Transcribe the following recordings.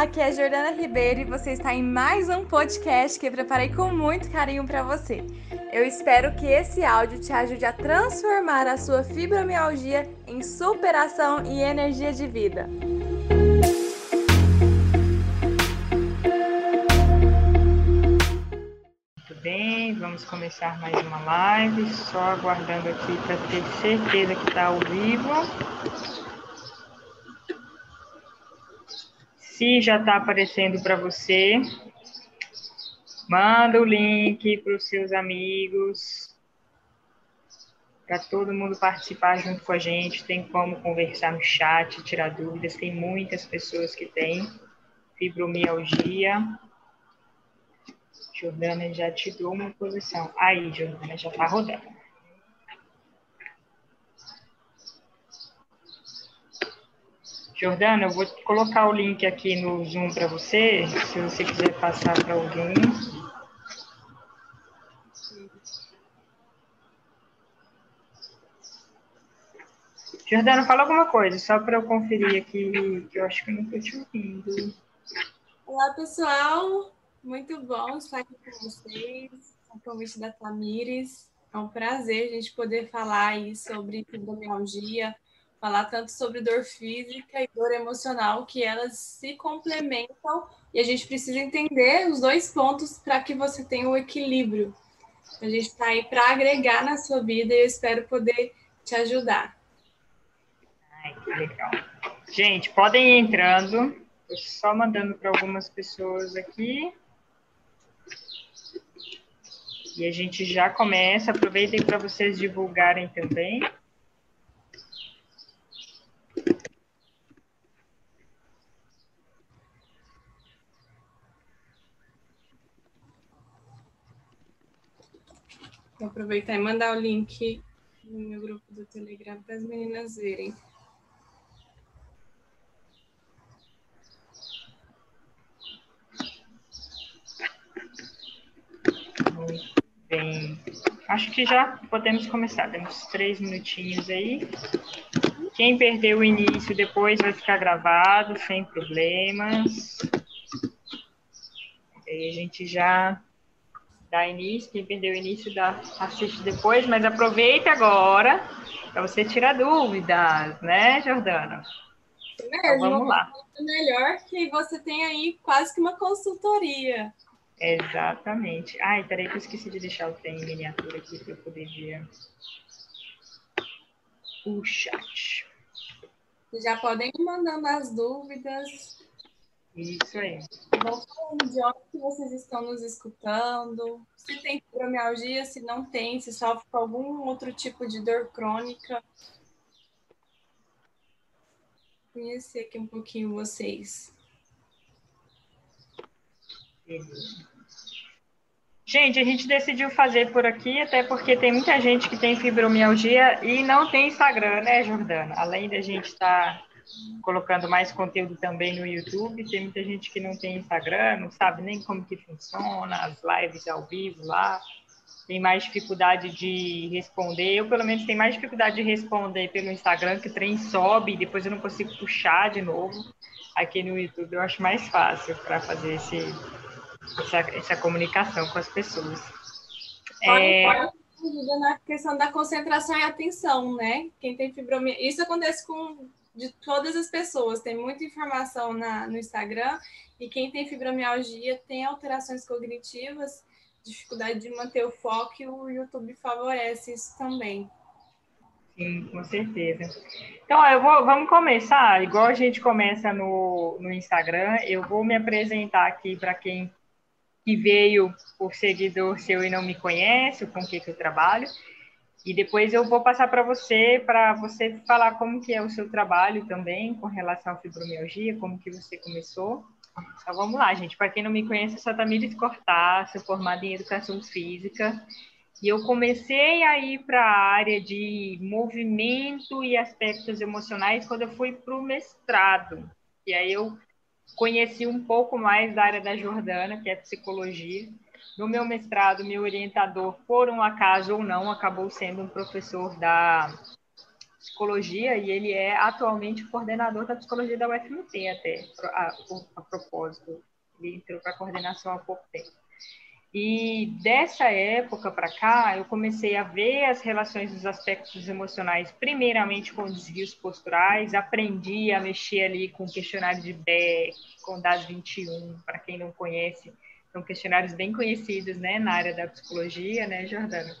aqui é Jordana Ribeiro e você está em mais um podcast que eu preparei com muito carinho para você. Eu espero que esse áudio te ajude a transformar a sua fibromialgia em superação e energia de vida. Muito bem, vamos começar mais uma live, só aguardando aqui para ter certeza que está ao vivo. Se já está aparecendo para você, manda o link para os seus amigos, para todo mundo participar junto com a gente. Tem como conversar no chat, tirar dúvidas. Tem muitas pessoas que têm fibromialgia. Jordana já te deu uma posição. Aí, Jordana, já está rodando. Jordana, eu vou colocar o link aqui no Zoom para você, se você quiser passar para alguém. Jordana, fala alguma coisa, só para eu conferir aqui, que eu acho que não estou te ouvindo. Olá, pessoal. Muito bom estar aqui com vocês, o convite da Tamires. É um prazer a gente poder falar aí sobre fibromialgia, falar tanto sobre dor física e dor emocional, que elas se complementam e a gente precisa entender os dois pontos para que você tenha o equilíbrio. A gente está aí para agregar na sua vida e eu espero poder te ajudar. Ai, que legal. Gente, podem ir entrando. Estou só mandando para algumas pessoas aqui. E a gente já começa. Aproveitem para vocês divulgarem também. Vou aproveitar e mandar o link no meu grupo do Telegram para as meninas verem. Bem. Acho que já podemos começar. Temos três minutinhos aí. Quem perdeu o início depois vai ficar gravado, sem problemas. Aí a gente já dá início, quem perdeu o início dá, assiste depois, mas aproveita agora para você tirar dúvidas, né, Jordana? Mesmo, então, vamos lá. Melhor que você tem aí quase que uma consultoria. Exatamente. Ai, peraí que eu esqueci de deixar o tem miniatura aqui para eu poder ver o chat. Já podem ir mandando as dúvidas. Isso aí. Vão falando de onde vocês estão nos escutando, se tem fibromialgia, se não tem, se sofre com algum outro tipo de dor crônica. Conhecer aqui um pouquinho vocês. Gente, a gente decidiu fazer por aqui, até porque tem muita gente que tem fibromialgia e não tem Instagram, né, Jordana? Além da gente estar tá colocando mais conteúdo também no YouTube. Tem muita gente que não tem Instagram, não sabe nem como que funciona, as lives ao vivo lá. Tem mais dificuldade de responder. Eu, pelo menos, tenho mais dificuldade de responder pelo Instagram, que o trem sobe e depois eu não consigo puxar de novo. Aqui no YouTube eu acho mais fácil para fazer esse, essa, essa comunicação com as pessoas. É... na questão da concentração e atenção, né? Quem tem fibromialgia, isso acontece com de todas as pessoas. Tem muita informação na, no Instagram e quem tem fibromialgia tem alterações cognitivas, dificuldade de manter o foco e o YouTube favorece isso também. Sim, com certeza. Então, eu vou, vamos começar, igual a gente começa no, no Instagram, eu vou me apresentar aqui para quem que veio por seguidor seu e não me conhece, com o que, que eu trabalho. E depois eu vou passar para você, para você falar como que é o seu trabalho também com relação à fibromialgia, como que você começou. Então vamos lá, gente. Para quem não me conhece, eu sou a Tamires Cortá, sou formada em Educação Física. E eu comecei a ir para a área de movimento e aspectos emocionais quando eu fui para o mestrado. E aí eu conheci um pouco mais da área da Jordana, que é psicologia. No meu mestrado, meu orientador, por um acaso ou não, acabou sendo um professor da psicologia e ele é atualmente coordenador da psicologia da UFMT até, a, a, propósito. Ele entrou para a coordenação há pouco tempo. E dessa época para cá, eu comecei a ver as relações dos aspectos emocionais, primeiramente com desvios posturais, aprendi a mexer ali com questionário de Beck, com DAS 21, para quem não conhece, são questionários bem conhecidos, né, na área da psicologia, né, Jordana?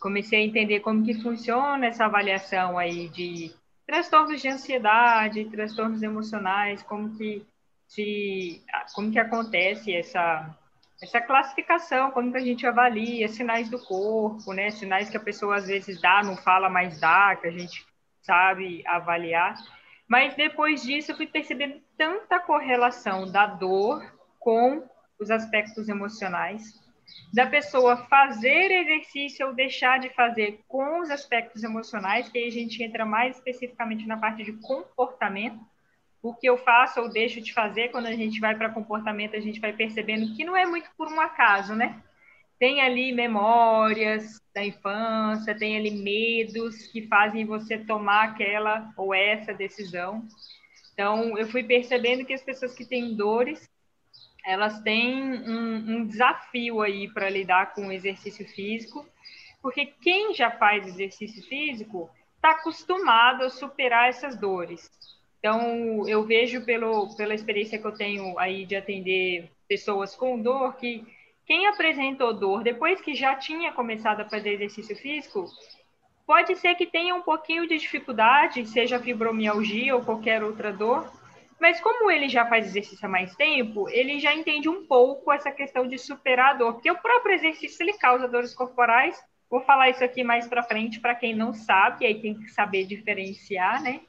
Comecei a entender como que funciona essa avaliação aí de transtornos de ansiedade, transtornos emocionais, como que se, como que acontece essa essa classificação, como que a gente avalia sinais do corpo, né? Sinais que a pessoa às vezes dá, não fala, mas dá, que a gente sabe avaliar. Mas depois disso eu fui percebendo tanta correlação da dor com os aspectos emocionais, da pessoa fazer exercício ou deixar de fazer com os aspectos emocionais, que aí a gente entra mais especificamente na parte de comportamento, o que eu faço ou deixo de fazer, quando a gente vai para comportamento, a gente vai percebendo que não é muito por um acaso, né? Tem ali memórias da infância, tem ali medos que fazem você tomar aquela ou essa decisão. Então, eu fui percebendo que as pessoas que têm dores, elas têm um, um desafio aí para lidar com o exercício físico, porque quem já faz exercício físico está acostumado a superar essas dores. Então, eu vejo pelo, pela experiência que eu tenho aí de atender pessoas com dor, que quem apresentou dor depois que já tinha começado a fazer exercício físico, pode ser que tenha um pouquinho de dificuldade, seja fibromialgia ou qualquer outra dor, mas como ele já faz exercício há mais tempo, ele já entende um pouco essa questão de superar a dor, porque o próprio exercício ele causa dores corporais. Vou falar isso aqui mais para frente para quem não sabe, aí tem que saber diferenciar, né?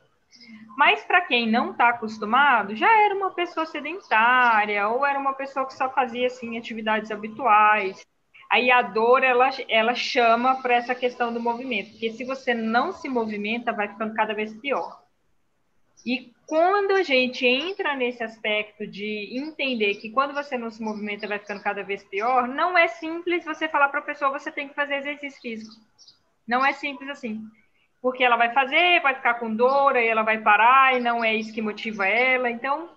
Mas para quem não está acostumado, já era uma pessoa sedentária ou era uma pessoa que só fazia assim atividades habituais. Aí a dor ela, ela chama para essa questão do movimento, porque se você não se movimenta, vai ficando cada vez pior. E quando a gente entra nesse aspecto de entender que quando você não se movimenta vai ficando cada vez pior, não é simples você falar para a pessoa você tem que fazer exercício físico. Não é simples assim porque ela vai fazer, vai ficar com dor, aí ela vai parar e não é isso que motiva ela. Então,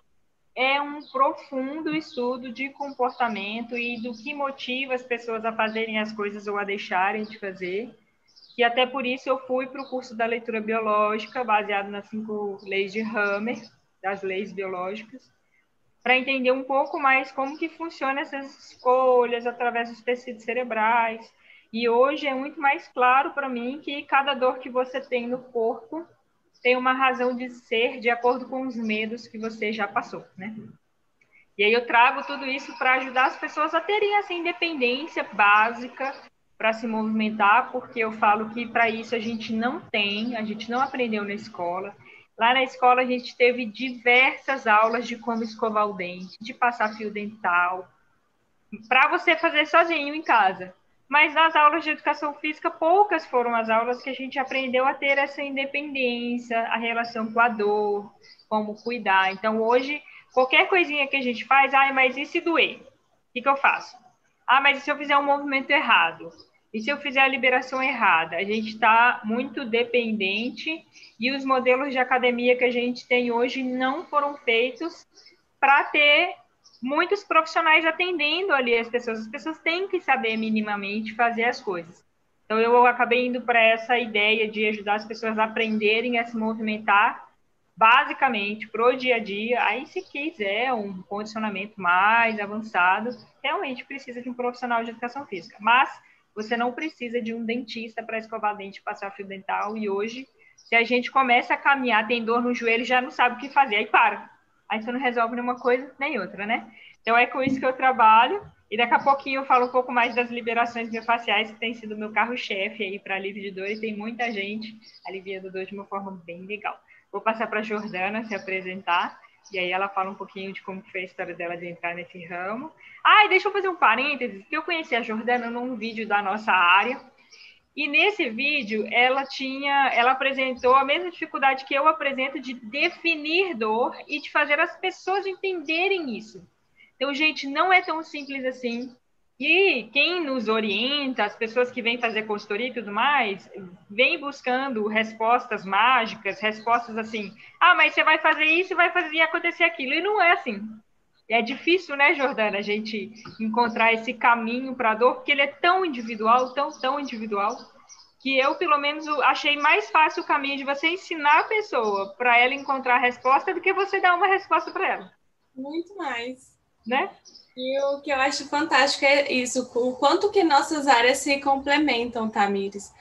é um profundo estudo de comportamento e do que motiva as pessoas a fazerem as coisas ou a deixarem de fazer. E até por isso eu fui para o curso da leitura biológica, baseado nas cinco leis de Hammer, das leis biológicas, para entender um pouco mais como que funcionam essas escolhas através dos tecidos cerebrais, e hoje é muito mais claro para mim que cada dor que você tem no corpo tem uma razão de ser de acordo com os medos que você já passou, né? E aí eu trago tudo isso para ajudar as pessoas a terem essa independência básica para se movimentar, porque eu falo que para isso a gente não tem, a gente não aprendeu na escola. Lá na escola a gente teve diversas aulas de como escovar o dente, de passar fio dental, para você fazer sozinho em casa. Mas nas aulas de educação física, poucas foram as aulas que a gente aprendeu a ter essa independência, a relação com a dor, como cuidar. Então, hoje, qualquer coisinha que a gente faz, ah, mas e se doer? O que, que eu faço? Ah, mas e se eu fizer um movimento errado? E se eu fizer a liberação errada? A gente está muito dependente e os modelos de academia que a gente tem hoje não foram feitos para ter muitos profissionais atendendo ali as pessoas. As pessoas têm que saber minimamente fazer as coisas. Então, eu acabei indo para essa ideia de ajudar as pessoas a aprenderem a se movimentar basicamente para o dia a dia. Aí, se quiser um condicionamento mais avançado, realmente precisa de um profissional de educação física. Mas você não precisa de um dentista para escovar dente e passar fio dental. E hoje, se a gente começa a caminhar, tem dor no joelho, já não sabe o que fazer, aí para aí você não resolve nenhuma coisa nem outra, né? Então é com isso que eu trabalho. E daqui a pouquinho eu falo um pouco mais das liberações miofasciais, que tem sido meu carro-chefe aí para alívio de dor, e tem muita gente aliviando dor de uma forma bem legal. Vou passar para a Jordana se apresentar, e aí ela fala um pouquinho de como foi a história dela de entrar nesse ramo. Ah, e deixa eu fazer um parênteses, que eu conheci a Jordana num vídeo da nossa área, e nesse vídeo, ela tinha, ela apresentou a mesma dificuldade que eu apresento de definir dor e de fazer as pessoas entenderem isso. Então, gente, não é tão simples assim. E quem nos orienta, as pessoas que vêm fazer consultoria e tudo mais, vem buscando respostas mágicas, respostas assim, ah, mas você vai fazer isso e vai fazer acontecer aquilo. E não é assim. É difícil, né, Jordana, a gente encontrar esse caminho para a dor, porque ele é tão individual, tão, tão individual, que eu, pelo menos, achei mais fácil o caminho de você ensinar a pessoa para ela encontrar a resposta do que você dar uma resposta para ela. Muito mais. Né? E o que eu acho fantástico é isso, o quanto que nossas áreas se complementam, Tamires.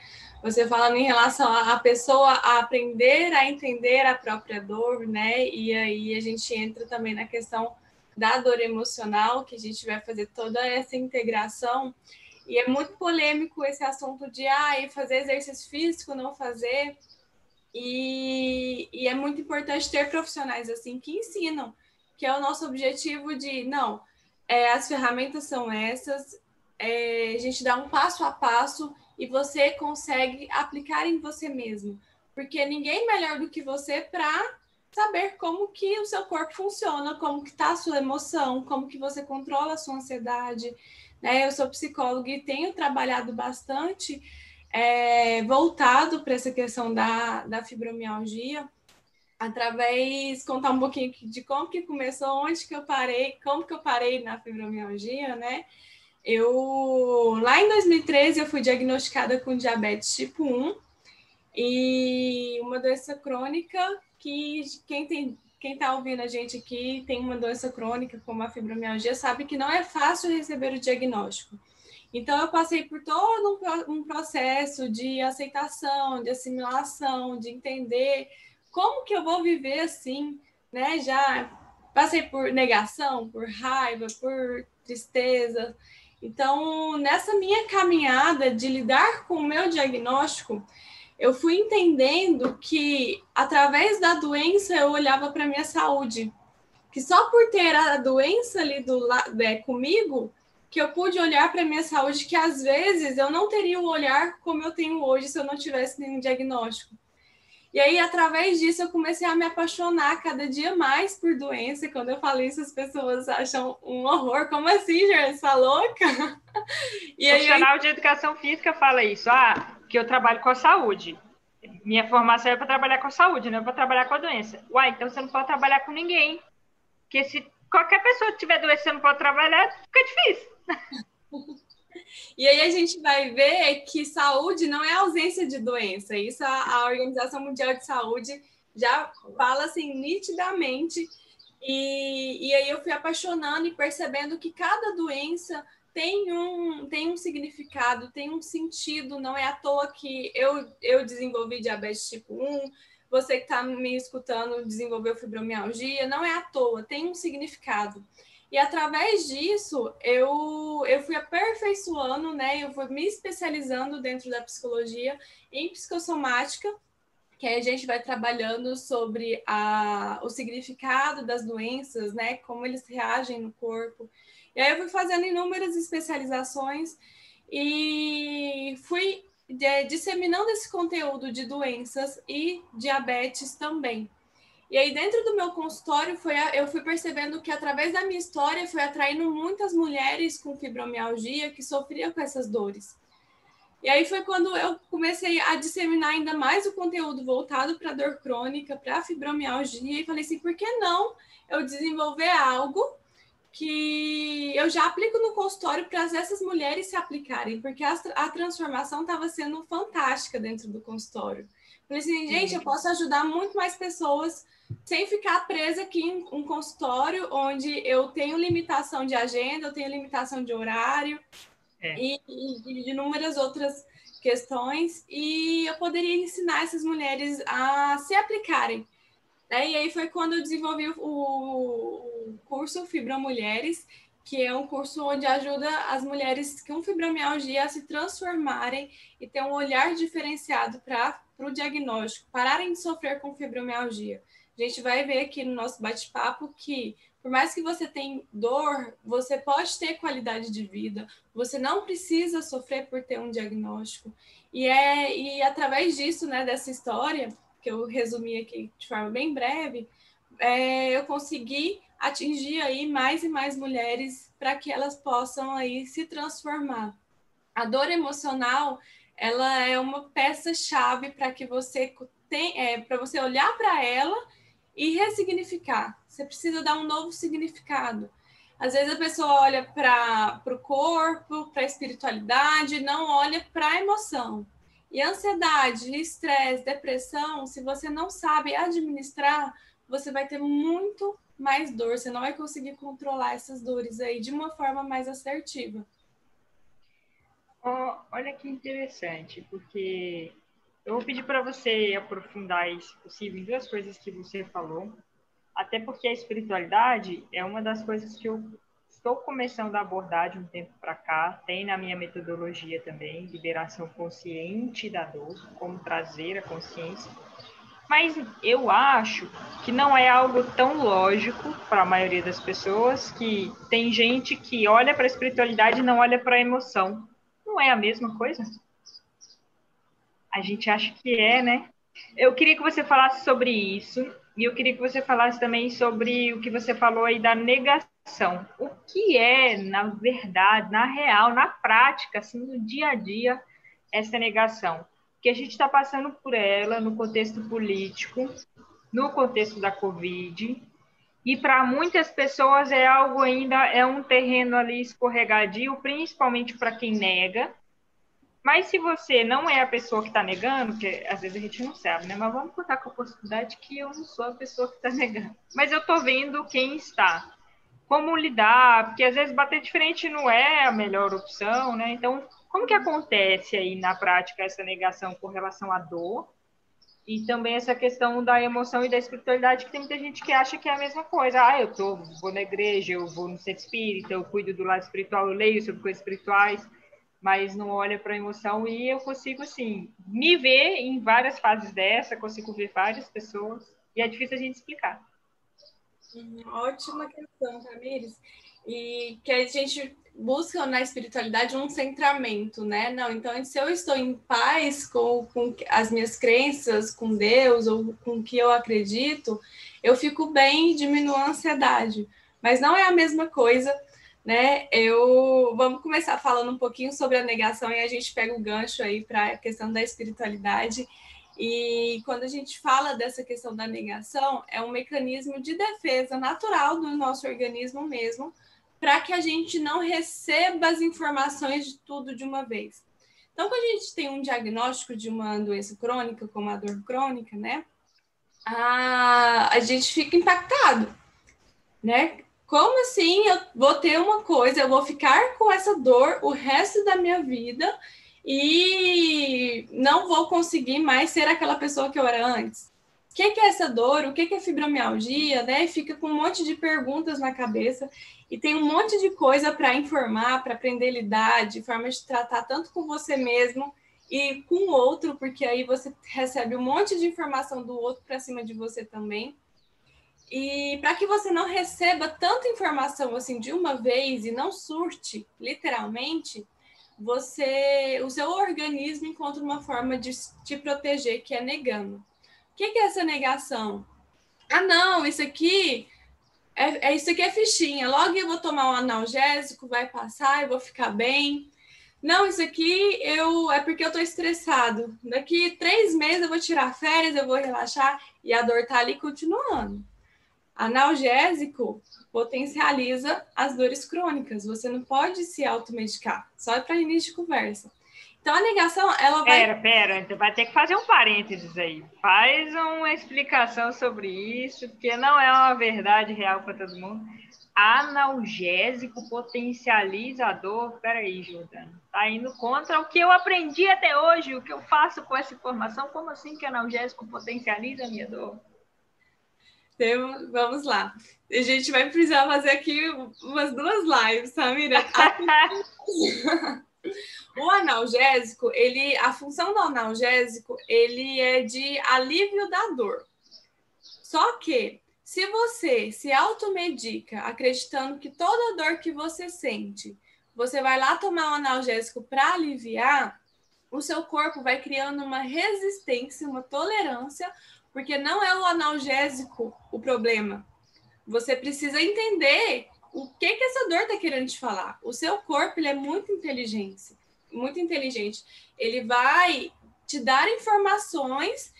Você falando em relação a pessoa a aprender a entender a própria dor, né? E aí a gente entra também na questão da dor emocional, que a gente vai fazer toda essa integração. E é muito polêmico esse assunto de ah, fazer exercício físico, não fazer. E, e é muito importante ter profissionais assim que ensinam, que é o nosso objetivo de não, é, as ferramentas são essas, é, a gente dá um passo a passo e você consegue aplicar em você mesmo. Porque ninguém melhor do que você para saber como que o seu corpo funciona, como que está a sua emoção, como que você controla a sua ansiedade. Né? Eu sou psicóloga e tenho trabalhado bastante é, voltado para essa questão da, da fibromialgia, através contar um pouquinho de como que começou, onde que eu parei, como que eu parei na fibromialgia, né? Eu lá em 2013 eu fui diagnosticada com diabetes tipo 1 e uma doença crônica que quem tem quem está ouvindo a gente aqui tem uma doença crônica como a fibromialgia sabe que não é fácil receber o diagnóstico. Então eu passei por todo um, um processo de aceitação, de assimilação, de entender como que eu vou viver assim, né? Já passei por negação, por raiva, por tristeza. Então, nessa minha caminhada de lidar com o meu diagnóstico, eu fui entendendo que através da doença eu olhava para minha saúde, que só por ter a doença ali do lado é, comigo que eu pude olhar para minha saúde que às vezes eu não teria o olhar como eu tenho hoje se eu não tivesse nenhum diagnóstico. E aí, através disso, eu comecei a me apaixonar cada dia mais por doença. Quando eu falo isso, as pessoas acham um horror. Como assim, Jorge? Você tá louca? E o profissional de educação física fala isso. Ah, que eu trabalho com a saúde. Minha formação é para trabalhar com a saúde, não é para trabalhar com a doença. Uai, então você não pode trabalhar com ninguém. Porque se qualquer pessoa tiver doença, você não pode trabalhar, fica difícil. E aí a gente vai ver que saúde não é ausência de doença. Isso a, a Organização Mundial de Saúde já fala assim nitidamente. E, e aí eu fui apaixonando e percebendo que cada doença tem um, tem um significado, tem um sentido. Não é à toa que eu, eu desenvolvi diabetes tipo 1, você que está me escutando desenvolveu fibromialgia. Não é à toa, tem um significado. E através disso, eu, eu fui aperfeiçoando, né? Eu fui me especializando dentro da psicologia em psicossomática, que a gente vai trabalhando sobre a, o significado das doenças, né? Como eles reagem no corpo. E aí eu fui fazendo inúmeras especializações e fui de, disseminando esse conteúdo de doenças e diabetes também. E aí, dentro do meu consultório, foi eu fui percebendo que, através da minha história, foi atraindo muitas mulheres com fibromialgia que sofriam com essas dores. E aí foi quando eu comecei a disseminar ainda mais o conteúdo voltado para dor crônica, para fibromialgia, e falei assim, por que não eu desenvolver algo que eu já aplico no consultório para essas mulheres se aplicarem, porque a, a transformação estava sendo fantástica dentro do consultório. Falei assim, gente, eu posso ajudar muito mais pessoas sem ficar presa aqui em um consultório onde eu tenho limitação de agenda, eu tenho limitação de horário é. e, e, de inúmeras outras questões, e eu poderia ensinar essas mulheres a se aplicarem. Né? E aí foi quando eu desenvolvi o, curso Fibra Mulheres, que é um curso onde ajuda as mulheres com fibromialgia a se transformarem e ter um olhar diferenciado para o diagnóstico, pararem de sofrer com fibromialgia gente vai ver aqui no nosso bate-papo que, por mais que você tenha dor, você pode ter qualidade de vida, você não precisa sofrer por ter um diagnóstico. E é e através disso, né, dessa história, que eu resumi aqui de forma bem breve, é, eu consegui atingir aí mais e mais mulheres para que elas possam aí se transformar. A dor emocional, ela é uma peça chave para que você tem, é, para você olhar para ela e ressignificar. Você precisa dar um novo significado. Às vezes a pessoa olha para o corpo, para a espiritualidade, não olha para a emoção. E ansiedade, estresse, depressão, se você não sabe administrar, você vai ter muito mais dor. Você não vai conseguir controlar essas dores aí de uma forma mais assertiva. Oh, olha que interessante, porque eu vou pedir para você aprofundar, se possível, em duas coisas que você falou. Até porque a espiritualidade é uma das coisas que eu estou começando a abordar de um tempo para cá. Tem na minha metodologia também, liberação consciente da dor, como trazer a consciência. Mas eu acho que não é algo tão lógico para a maioria das pessoas, que tem gente que olha para a espiritualidade e não olha para a emoção. Não é a mesma coisa? A gente acha que é, né? Eu queria que você falasse sobre isso e eu queria que você falasse também sobre o que você falou aí da negação. O que é, na verdade, na real, na prática, assim, no dia a dia, essa negação? Que a gente está passando por ela no contexto político, no contexto da Covid, e para muitas pessoas é algo ainda, é um terreno ali escorregadio, principalmente para quem nega, mas se você não é a pessoa que está negando, que às vezes a gente não sabe, né? Mas vamos contar com a possibilidade que eu não sou a pessoa que está negando. Mas eu estou vendo quem está. Como lidar, porque às vezes bater diferente não é a melhor opção, né? Então, como que acontece aí na prática essa negação com relação à dor? E também essa questão da emoção e da espiritualidade, que tem muita gente que acha que é a mesma coisa. Ah, eu tô, vou na igreja, eu vou no centro espírita, eu cuido do lado espiritual, eu leio sobre coisas espirituais mas não olha para a emoção e eu consigo assim me ver em várias fases dessa, consigo ver várias pessoas e é difícil a gente explicar. Ótima questão, Tamires. E que a gente busca na espiritualidade um centramento, né? Não, então se eu estou em paz com, com as minhas crenças, com Deus ou com o que eu acredito, eu fico bem e diminuo a ansiedade. Mas não é a mesma coisa né? Eu vamos começar falando um pouquinho sobre a negação e a gente pega o gancho aí para a questão da espiritualidade. E quando a gente fala dessa questão da negação, é um mecanismo de defesa natural do nosso organismo mesmo, para que a gente não receba as informações de tudo de uma vez. Então, quando a gente tem um diagnóstico de uma doença crônica, como a dor crônica, né? A, a gente fica impactado, né? Como assim eu vou ter uma coisa, eu vou ficar com essa dor o resto da minha vida e não vou conseguir mais ser aquela pessoa que eu era antes? O que é essa dor? O que é fibromialgia? Né? Fica com um monte de perguntas na cabeça e tem um monte de coisa para informar, para aprender a lidar, de forma de tratar tanto com você mesmo e com o outro, porque aí você recebe um monte de informação do outro para cima de você também. E para que você não receba tanta informação assim de uma vez e não surte, literalmente, você, o seu organismo encontra uma forma de te proteger, que é negando. O que é essa negação? Ah, não, isso aqui é, é, isso aqui é fichinha. Logo eu vou tomar um analgésico, vai passar, eu vou ficar bem. Não, isso aqui eu é porque eu estou estressado. Daqui três meses eu vou tirar férias, eu vou relaxar e a dor tá ali continuando. Analgésico potencializa as dores crônicas. Você não pode se automedicar, só é para início de conversa. Então, a negação, ela vai. Pera, pera, então vai ter que fazer um parênteses aí. Faz uma explicação sobre isso, porque não é uma verdade real para todo mundo. Analgésico potencializador. Peraí, Jordana. Tá indo contra o que eu aprendi até hoje, o que eu faço com essa informação. Como assim que analgésico potencializa a minha dor? Vamos lá. A gente vai precisar fazer aqui umas duas lives, Samira. o analgésico, ele, a função do analgésico, ele é de alívio da dor. Só que se você se automedica acreditando que toda dor que você sente, você vai lá tomar um analgésico para aliviar, o seu corpo vai criando uma resistência, uma tolerância porque não é o analgésico o problema. Você precisa entender o que que essa dor está querendo te falar. O seu corpo ele é muito inteligente, muito inteligente. Ele vai te dar informações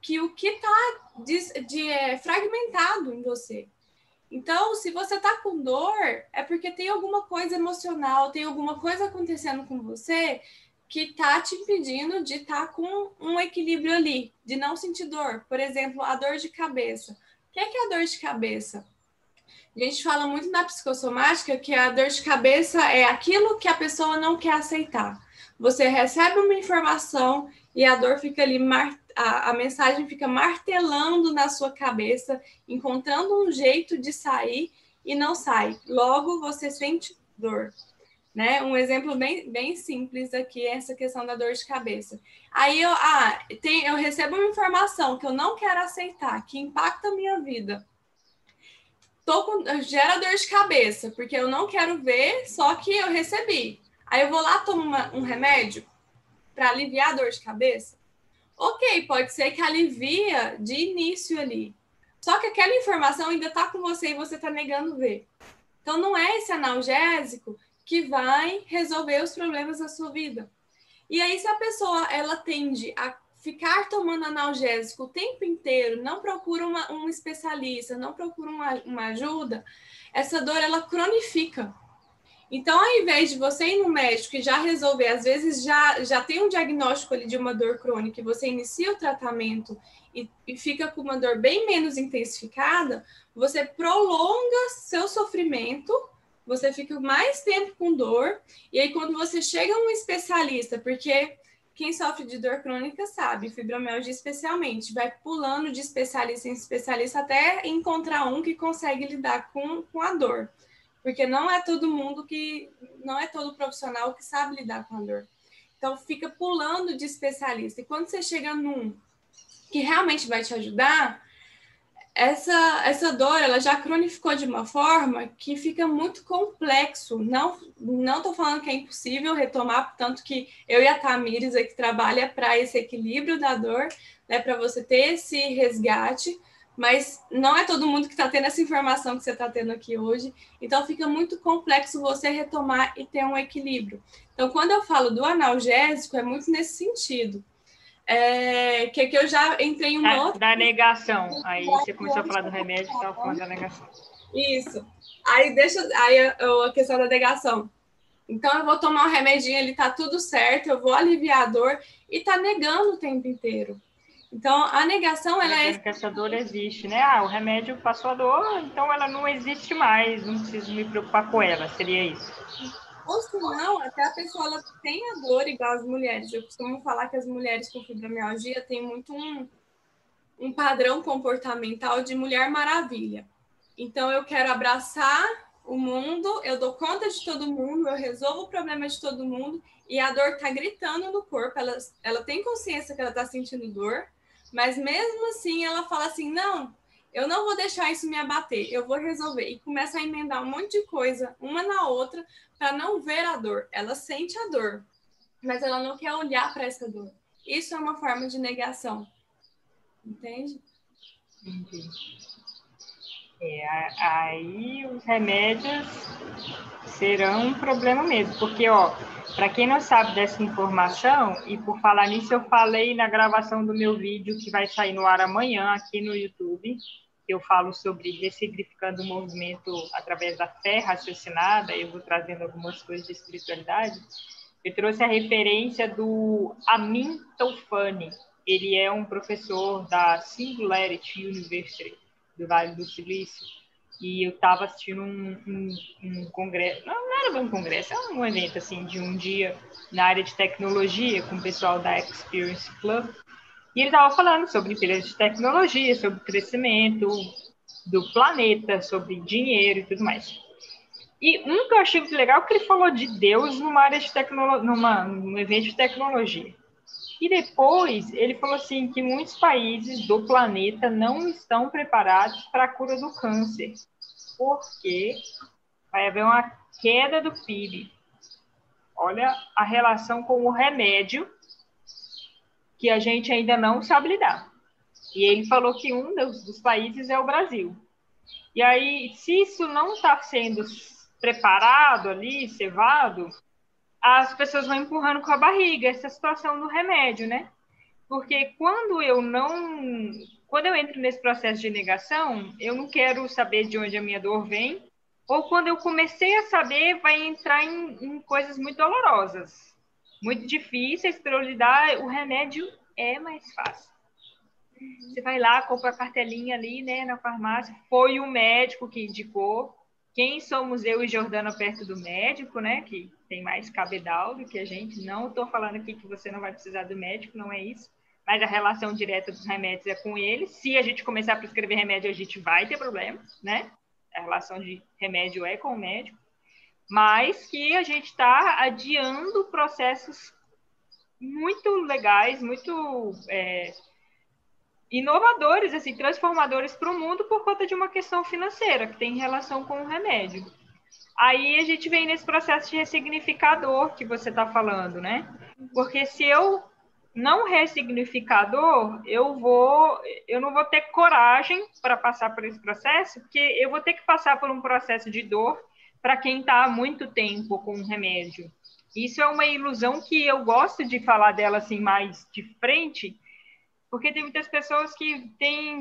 que o que está de, de é, fragmentado em você. Então, se você está com dor, é porque tem alguma coisa emocional, tem alguma coisa acontecendo com você que está te impedindo de estar tá com um equilíbrio ali, de não sentir dor. Por exemplo, a dor de cabeça. O que é, que é a dor de cabeça? A gente fala muito na psicossomática que a dor de cabeça é aquilo que a pessoa não quer aceitar. Você recebe uma informação e a dor fica ali, a, a mensagem fica martelando na sua cabeça, encontrando um jeito de sair e não sai. Logo, você sente dor. Né? Um exemplo bem, bem simples aqui é essa questão da dor de cabeça. Aí eu, ah, tem, eu recebo uma informação que eu não quero aceitar, que impacta a minha vida. Tô com, gera dor de cabeça, porque eu não quero ver, só que eu recebi. Aí eu vou lá tomar um remédio para aliviar a dor de cabeça. Ok, pode ser que alivia de início ali. Só que aquela informação ainda está com você e você está negando ver. Então não é esse analgésico que vai resolver os problemas da sua vida. E aí, se a pessoa ela tende a ficar tomando analgésico o tempo inteiro, não procura uma, um especialista, não procura uma, uma ajuda, essa dor ela cronifica. Então, ao invés de você ir no médico e já resolver, às vezes já, já tem um diagnóstico ali de uma dor crônica você inicia o tratamento e, e fica com uma dor bem menos intensificada, você prolonga seu sofrimento você fica mais tempo com dor, e aí quando você chega a um especialista, porque quem sofre de dor crônica sabe, fibromialgia especialmente, vai pulando de especialista em especialista até encontrar um que consegue lidar com, com a dor. Porque não é todo mundo que, não é todo profissional que sabe lidar com a dor. Então fica pulando de especialista. E quando você chega num que realmente vai te ajudar, essa, essa dor ela já cronificou de uma forma que fica muito complexo. Não não falando que é impossível retomar, tanto que eu e a Tamires aqui trabalha para esse equilíbrio da dor, né, para você ter esse resgate, mas não é todo mundo que está tendo essa informação que você está tendo aqui hoje. Então fica muito complexo você retomar e ter um equilíbrio. Então, quando eu falo do analgésico, é muito nesse sentido é, que, que eu já entrei em um da, outro. Da negação. Aí você começou a falar do remédio e estava falando da negação. Isso. Aí deixa aí a, a questão da negação. Então eu vou tomar um remedinho, ele tá tudo certo, eu vou aliviar a dor e tá negando o tempo inteiro. Então a negação ela é que essa dor existe, né? Ah, o remédio passou a dor, então ela não existe mais, não preciso me preocupar com ela. Seria isso? Ou se não, até a pessoa ela tem a dor igual as mulheres. Eu costumo falar que as mulheres com fibromialgia têm muito um, um padrão comportamental de mulher maravilha. Então eu quero abraçar o mundo, eu dou conta de todo mundo, eu resolvo o problema de todo mundo e a dor tá gritando no corpo. Ela, ela tem consciência que ela tá sentindo dor, mas mesmo assim ela fala assim: não, eu não vou deixar isso me abater, eu vou resolver. E começa a emendar um monte de coisa, uma na outra, para não ver a dor. Ela sente a dor, mas ela não quer olhar para essa dor. Isso é uma forma de negação. Entende? Entendi. É, aí os remédios serão um problema mesmo, porque, ó, para quem não sabe dessa informação, e por falar nisso, eu falei na gravação do meu vídeo que vai sair no ar amanhã aqui no YouTube, que eu falo sobre ressignificando o movimento através da fé raciocinada, eu vou trazendo algumas coisas de espiritualidade. Eu trouxe a referência do Amin Toufani, ele é um professor da Singularity University do Vale do Silício, e eu estava assistindo um, um, um, congresso, não, não era um congresso, era um evento assim de um dia na área de tecnologia com o pessoal da Experience Club, e ele estava falando sobre empresas de tecnologia, sobre crescimento do planeta, sobre dinheiro e tudo mais. E um que eu achei muito legal é que ele falou de Deus numa área de tecnologia, num evento de tecnologia. E depois ele falou assim que muitos países do planeta não estão preparados para a cura do câncer, porque vai haver uma queda do PIB. Olha a relação com o remédio que a gente ainda não sabe lidar. E ele falou que um dos, dos países é o Brasil. E aí, se isso não está sendo preparado ali, cevado, as pessoas vão empurrando com a barriga essa situação do remédio, né? Porque quando eu não. Quando eu entro nesse processo de negação, eu não quero saber de onde a minha dor vem, ou quando eu comecei a saber, vai entrar em, em coisas muito dolorosas, muito difíceis para lidar. O remédio é mais fácil. Você vai lá, compra a cartelinha ali, né, na farmácia. Foi o médico que indicou. Quem somos eu e Jordana perto do médico, né? Que tem mais cabedal do que a gente. Não estou falando aqui que você não vai precisar do médico, não é isso. Mas a relação direta dos remédios é com ele. Se a gente começar a prescrever remédio, a gente vai ter problema, né? A relação de remédio é com o médico. Mas que a gente está adiando processos muito legais, muito é, inovadores, assim, transformadores para o mundo por conta de uma questão financeira que tem relação com o remédio. Aí a gente vem nesse processo de ressignificador que você está falando, né? Porque se eu não ressignificador, eu vou, eu não vou ter coragem para passar por esse processo, porque eu vou ter que passar por um processo de dor para quem está há muito tempo com o remédio. Isso é uma ilusão que eu gosto de falar dela assim mais de frente, porque tem muitas pessoas que têm,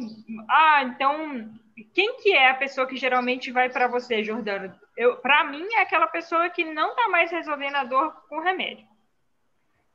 ah, então quem que é a pessoa que geralmente vai para você, Jordano? Para mim é aquela pessoa que não está mais resolvendo a dor com remédio.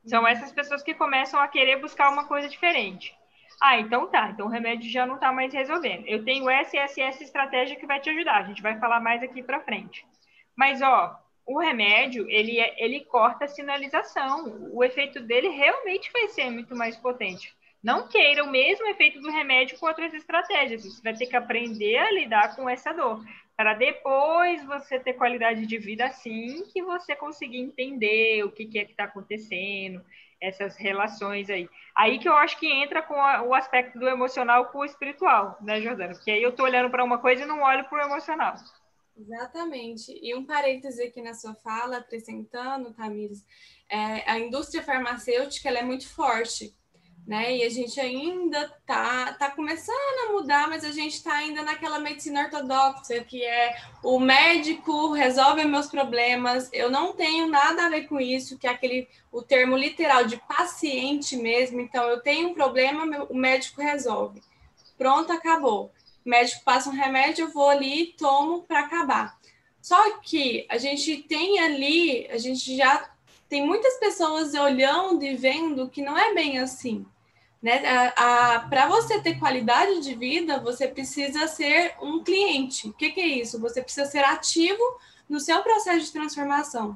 São essas pessoas que começam a querer buscar uma coisa diferente. Ah, então tá. Então o remédio já não está mais resolvendo. Eu tenho essa e essa, essa estratégia que vai te ajudar. A gente vai falar mais aqui para frente. Mas, ó, o remédio, ele, é, ele corta a sinalização. O efeito dele realmente vai ser muito mais potente. Não queira o mesmo efeito do remédio com outras estratégias. Você vai ter que aprender a lidar com essa dor. Para depois você ter qualidade de vida assim que você conseguir entender o que, que é que está acontecendo, essas relações aí. Aí que eu acho que entra com a, o aspecto do emocional com o espiritual, né, Jordana? Porque aí eu estou olhando para uma coisa e não olho para o emocional. Exatamente. E um parêntese aqui na sua fala, acrescentando, Tamires, é, a indústria farmacêutica ela é muito forte, né? E a gente ainda tá, tá começando a mudar, mas a gente está ainda naquela medicina ortodoxa, que é o médico resolve meus problemas, eu não tenho nada a ver com isso, que é aquele o termo literal de paciente mesmo, então eu tenho um problema, o médico resolve. Pronto, acabou o médico passa um remédio, eu vou ali e tomo para acabar. Só que a gente tem ali, a gente já tem muitas pessoas olhando e vendo que não é bem assim. Né? Para você ter qualidade de vida, você precisa ser um cliente. O que, que é isso? Você precisa ser ativo no seu processo de transformação,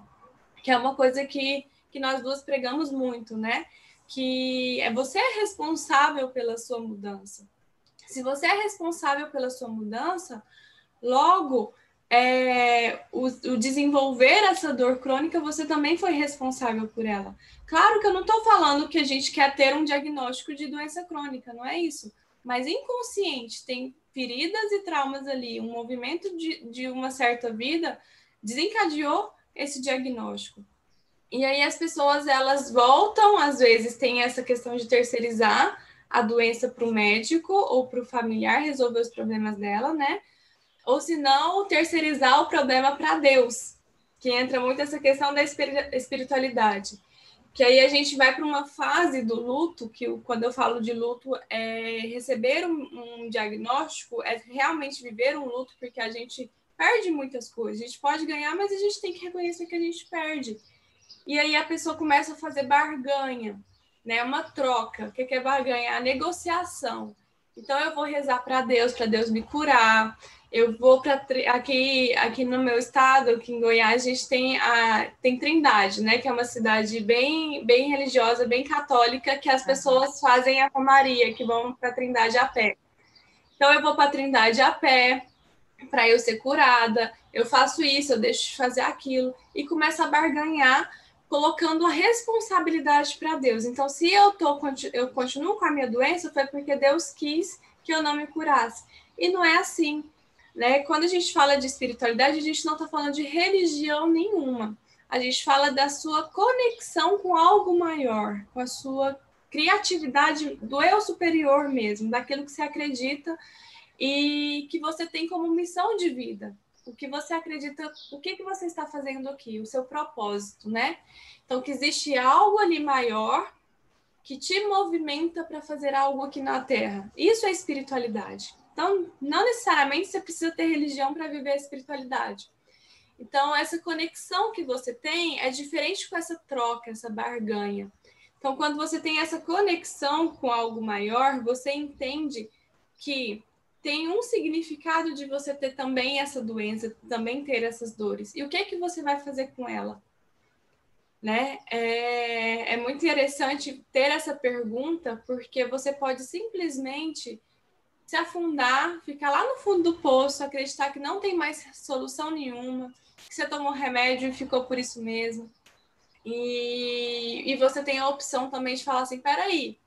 que é uma coisa que, que nós duas pregamos muito, né? Que é você é responsável pela sua mudança. Se você é responsável pela sua mudança, logo é, o, o, desenvolver essa dor crônica, você também foi responsável por ela. Claro que eu não estou falando que a gente quer ter um diagnóstico de doença crônica, não é isso. Mas inconsciente, tem feridas e traumas ali, um movimento de, de uma certa vida desencadeou esse diagnóstico. E aí as pessoas elas voltam, às vezes tem essa questão de terceirizar, a doença para o médico ou para o familiar resolver os problemas dela, né? Ou se não, terceirizar o problema para Deus, que entra muito essa questão da espiritualidade. Que aí a gente vai para uma fase do luto, que quando eu falo de luto, é receber um, um diagnóstico, é realmente viver um luto, porque a gente perde muitas coisas. A gente pode ganhar, mas a gente tem que reconhecer que a gente perde. E aí a pessoa começa a fazer barganha né? Uma troca. O que é barganha? A negociação. Então eu vou rezar para Deus, para Deus me curar. Eu vou para aqui aqui no meu estado, aqui em Goiás, a gente tem a tem Trindade, né, que é uma cidade bem bem religiosa, bem católica, que as pessoas fazem a Maria, que vão para Trindade a pé. Então eu vou para Trindade a pé para eu ser curada. Eu faço isso, eu deixo de fazer aquilo e começo a barganhar colocando a responsabilidade para Deus. Então, se eu tô eu continuo com a minha doença, foi porque Deus quis que eu não me curasse. E não é assim, né? Quando a gente fala de espiritualidade, a gente não está falando de religião nenhuma. A gente fala da sua conexão com algo maior, com a sua criatividade do eu superior mesmo, daquilo que você acredita e que você tem como missão de vida. O que você acredita, o que, que você está fazendo aqui, o seu propósito, né? Então, que existe algo ali maior que te movimenta para fazer algo aqui na Terra. Isso é espiritualidade. Então, não necessariamente você precisa ter religião para viver a espiritualidade. Então, essa conexão que você tem é diferente com essa troca, essa barganha. Então, quando você tem essa conexão com algo maior, você entende que tem um significado de você ter também essa doença, também ter essas dores. E o que é que você vai fazer com ela? Né? É, é muito interessante ter essa pergunta, porque você pode simplesmente se afundar, ficar lá no fundo do poço, acreditar que não tem mais solução nenhuma, que você tomou remédio e ficou por isso mesmo. E, e você tem a opção também de falar assim: peraí,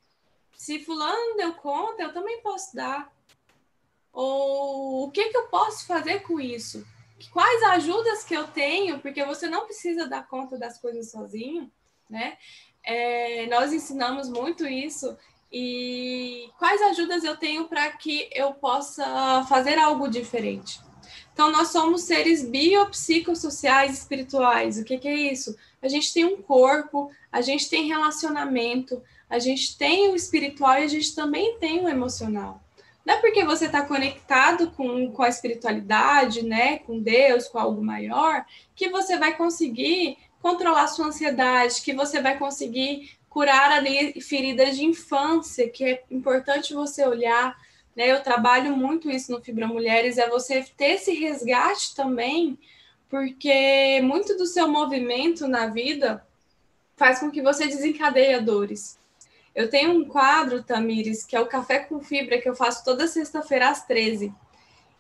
se Fulano deu conta, eu também posso dar. Ou o que, que eu posso fazer com isso? Quais ajudas que eu tenho? Porque você não precisa dar conta das coisas sozinho, né? É, nós ensinamos muito isso. E quais ajudas eu tenho para que eu possa fazer algo diferente? Então, nós somos seres biopsicossociais espirituais. O que, que é isso? A gente tem um corpo, a gente tem relacionamento, a gente tem o espiritual e a gente também tem o emocional. Não é porque você está conectado com, com a espiritualidade, né, com Deus, com algo maior, que você vai conseguir controlar sua ansiedade, que você vai conseguir curar ali feridas de infância, que é importante você olhar. Né? Eu trabalho muito isso no Fibra Mulheres, é você ter esse resgate também, porque muito do seu movimento na vida faz com que você desencadeie dores. Eu tenho um quadro, Tamires, que é o Café com Fibra, que eu faço toda sexta-feira às 13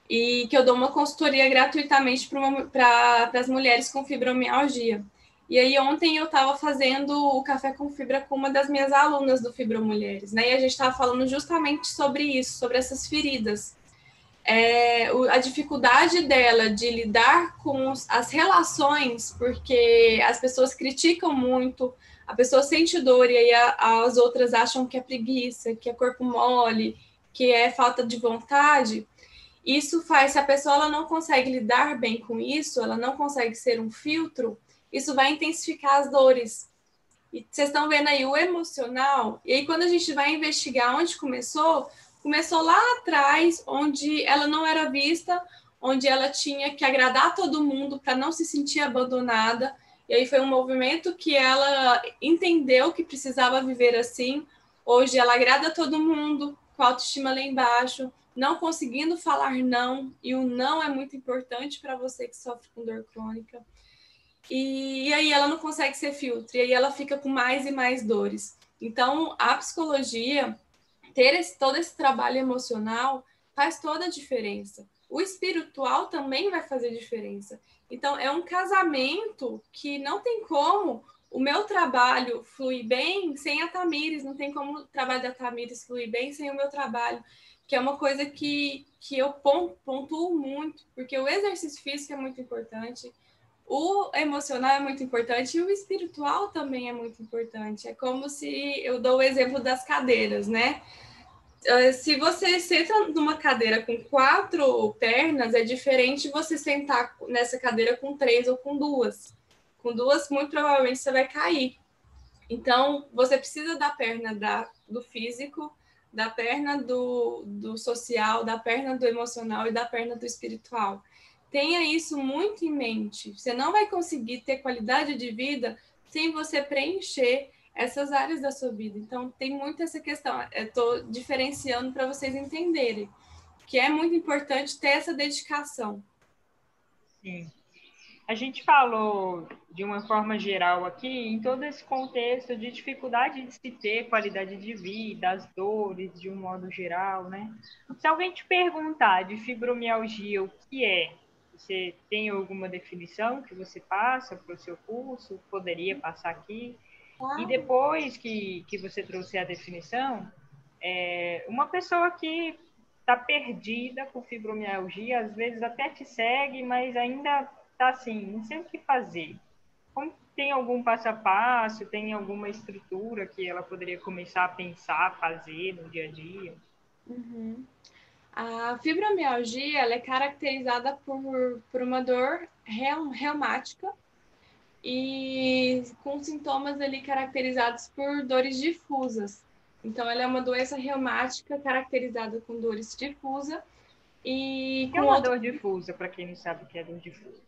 e que eu dou uma consultoria gratuitamente para as mulheres com fibromialgia. E aí ontem eu estava fazendo o Café com Fibra com uma das minhas alunas do Fibro Mulheres, né? E a gente estava falando justamente sobre isso, sobre essas feridas. É, a dificuldade dela de lidar com as relações, porque as pessoas criticam muito, a pessoa sente dor e aí a, as outras acham que é preguiça, que é corpo mole, que é falta de vontade. Isso faz, se a pessoa não consegue lidar bem com isso, ela não consegue ser um filtro, isso vai intensificar as dores. E vocês estão vendo aí o emocional, e aí quando a gente vai investigar onde começou, começou lá atrás, onde ela não era vista, onde ela tinha que agradar todo mundo para não se sentir abandonada, e aí foi um movimento que ela entendeu que precisava viver assim. Hoje ela agrada todo mundo, com a autoestima lá embaixo, não conseguindo falar não, e o não é muito importante para você que sofre com dor crônica. E, e aí ela não consegue ser filtro, e aí ela fica com mais e mais dores. Então, a psicologia, ter esse, todo esse trabalho emocional, faz toda a diferença. O espiritual também vai fazer diferença. Então, é um casamento que não tem como o meu trabalho fluir bem sem a Tamires, não tem como o trabalho da Tamires fluir bem sem o meu trabalho, que é uma coisa que, que eu pontuo muito, porque o exercício físico é muito importante, o emocional é muito importante e o espiritual também é muito importante. É como se eu dou o exemplo das cadeiras, né? Ah, se você senta numa cadeira com quatro pernas, é diferente você sentar nessa cadeira com três ou com duas. Com duas, muito provavelmente você vai cair. Então, você precisa da perna da, do físico, da perna do, do social, da perna do emocional e da perna do espiritual. Tenha isso muito em mente. Você não vai conseguir ter qualidade de vida sem você preencher essas áreas da sua vida. Então, tem muito essa questão. Estou diferenciando para vocês entenderem que é muito importante ter essa dedicação. Sim. A gente falou de uma forma geral aqui, em todo esse contexto de dificuldade de se ter qualidade de vida, as dores de um modo geral, né? Se alguém te perguntar de fibromialgia, o que é? Você tem alguma definição que você passa para o seu curso? Poderia passar aqui? E depois que, que você trouxe a definição, é, uma pessoa que está perdida com fibromialgia, às vezes até te segue, mas ainda está assim, não sei o que fazer. Como tem algum passo a passo, tem alguma estrutura que ela poderia começar a pensar, fazer no dia a dia? Uhum. A fibromialgia ela é caracterizada por, por uma dor reumática e com sintomas ali caracterizados por dores difusas. Então, ela é uma doença reumática caracterizada com dores difusas e com é uma outra... dor difusa, para quem não sabe o que é dor difusa.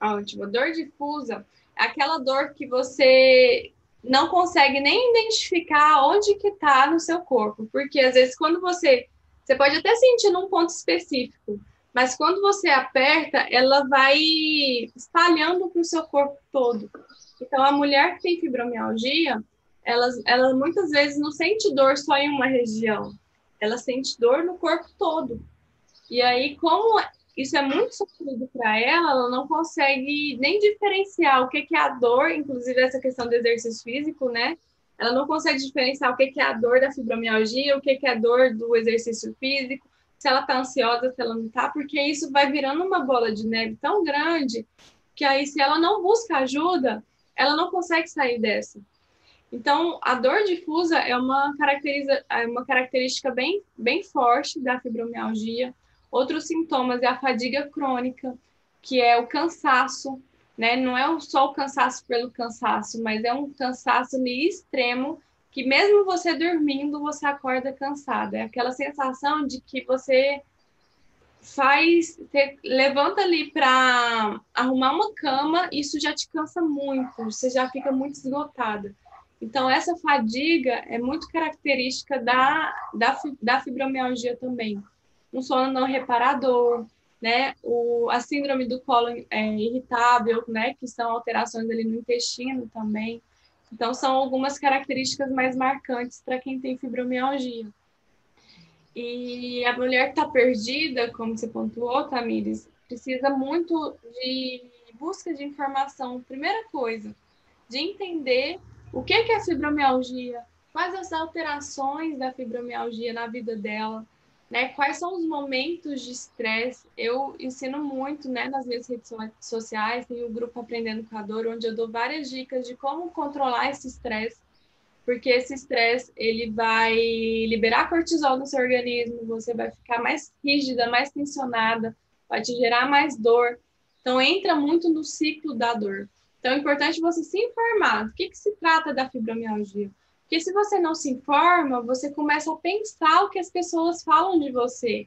Ótimo. Dor difusa é aquela dor que você não consegue nem identificar onde que está no seu corpo, porque às vezes quando você você pode até sentir num ponto específico, mas quando você aperta, ela vai espalhando para o seu corpo todo. Então, a mulher que tem fibromialgia, ela, ela muitas vezes não sente dor só em uma região, ela sente dor no corpo todo. E aí, como isso é muito sofrido para ela, ela não consegue nem diferenciar o que, é a dor, inclusive essa questão do exercício físico, né? Ela não consegue diferenciar o que, é a dor da fibromialgia, o que é a dor do exercício físico, se ela está ansiosa, se ela não está, porque isso vai virando uma bola de neve tão grande que aí, se ela não busca ajuda, ela não consegue sair dessa. Então, a dor difusa é uma, caracteriza, é uma característica bem, bem forte da fibromialgia. Outros sintomas é a fadiga crônica, que é o cansaço, né? Não é só o cansaço pelo cansaço, mas é um cansaço extremo que mesmo você dormindo, você acorda cansada. É aquela sensação de que você faz, você levanta ali para arrumar uma cama, isso já te cansa muito, você já fica muito esgotada. Então, essa fadiga é muito característica da, da, da fibromialgia também. Um sono não reparador, né? O, a síndrome do colo é, irritável, né? Que são alterações ali no intestino também. Então, são algumas características mais marcantes para quem tem fibromialgia. E a mulher que está perdida, como você pontuou, Tamires, precisa muito de busca de informação. Primeira coisa, de entender o que é a fibromialgia, quais as alterações da fibromialgia na vida dela, né? Quais são os momentos de estresse? Eu ensino muito, né, nas minhas redes sociais, tem o grupo Aprendendo com a Dor, onde eu dou várias dicas de como controlar esse estresse, porque esse estresse ele vai liberar cortisol no seu organismo, você vai ficar mais rígida, mais tensionada, vai te gerar mais dor. Então entra muito no ciclo da dor. Então é importante você se informar do que, que se trata da fibromialgia porque se você não se informa, você começa a pensar o que as pessoas falam de você.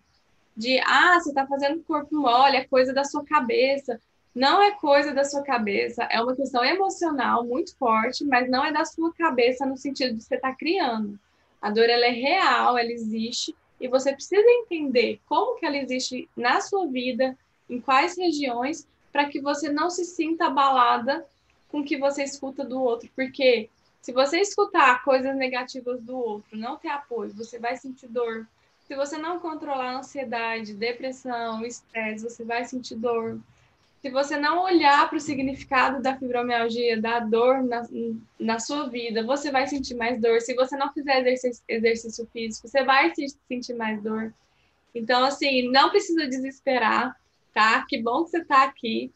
De, ah, você está fazendo corpo mole, é coisa da sua cabeça. Não é coisa da sua cabeça, é uma questão emocional muito forte, mas não é da sua cabeça no sentido de você estar tá criando. A dor, ela é real, ela existe, e você precisa entender como que ela existe na sua vida, em quais regiões, para que você não se sinta abalada com o que você escuta do outro, porque se você escutar coisas negativas do outro, não ter apoio, você vai sentir dor. Se você não controlar a ansiedade, depressão, estresse, você vai sentir dor. Se você não olhar para o significado da fibromialgia, da dor na, na sua vida, você vai sentir mais dor. Se você não fizer exercício, exercício físico, você vai sentir mais dor. Então, assim, não precisa desesperar, tá? Que bom que você está aqui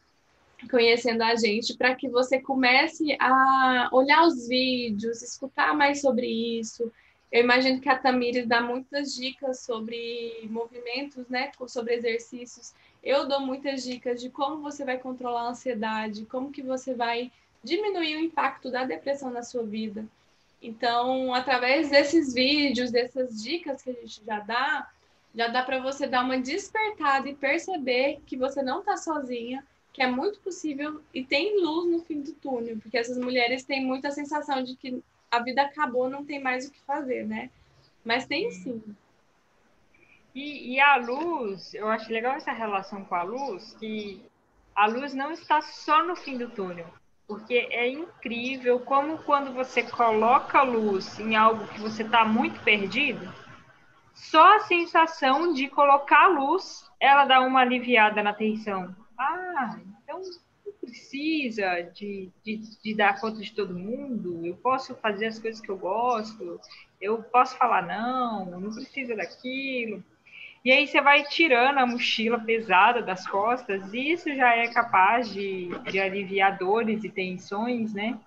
conhecendo a gente, para que você comece a olhar os vídeos, escutar mais sobre isso. Eu imagino que a Tamires dá muitas dicas sobre movimentos, né, sobre exercícios. Eu dou muitas dicas de como você vai controlar a ansiedade, como que você vai diminuir o impacto da depressão na sua vida. Então, através desses vídeos, dessas dicas que a gente já dá, já dá para você dar uma despertada e perceber que você não está sozinha, que é muito possível e tem luz no fim do túnel, porque essas mulheres têm muita sensação de que a vida acabou, não tem mais o que fazer, né? Mas tem sim. E, e a luz, eu acho legal essa relação com a luz, que a luz não está só no fim do túnel, porque é incrível como quando você coloca luz em algo que você está muito perdido, só a sensação de colocar a luz, ela dá uma aliviada na tensão ah, então não precisa de, de, de, dar conta de todo mundo, eu posso fazer as coisas que eu gosto, eu posso falar não, não precisa daquilo. E aí você vai tirando a mochila pesada das costas, e isso já é capaz de, de aliviar dores e tensões, né?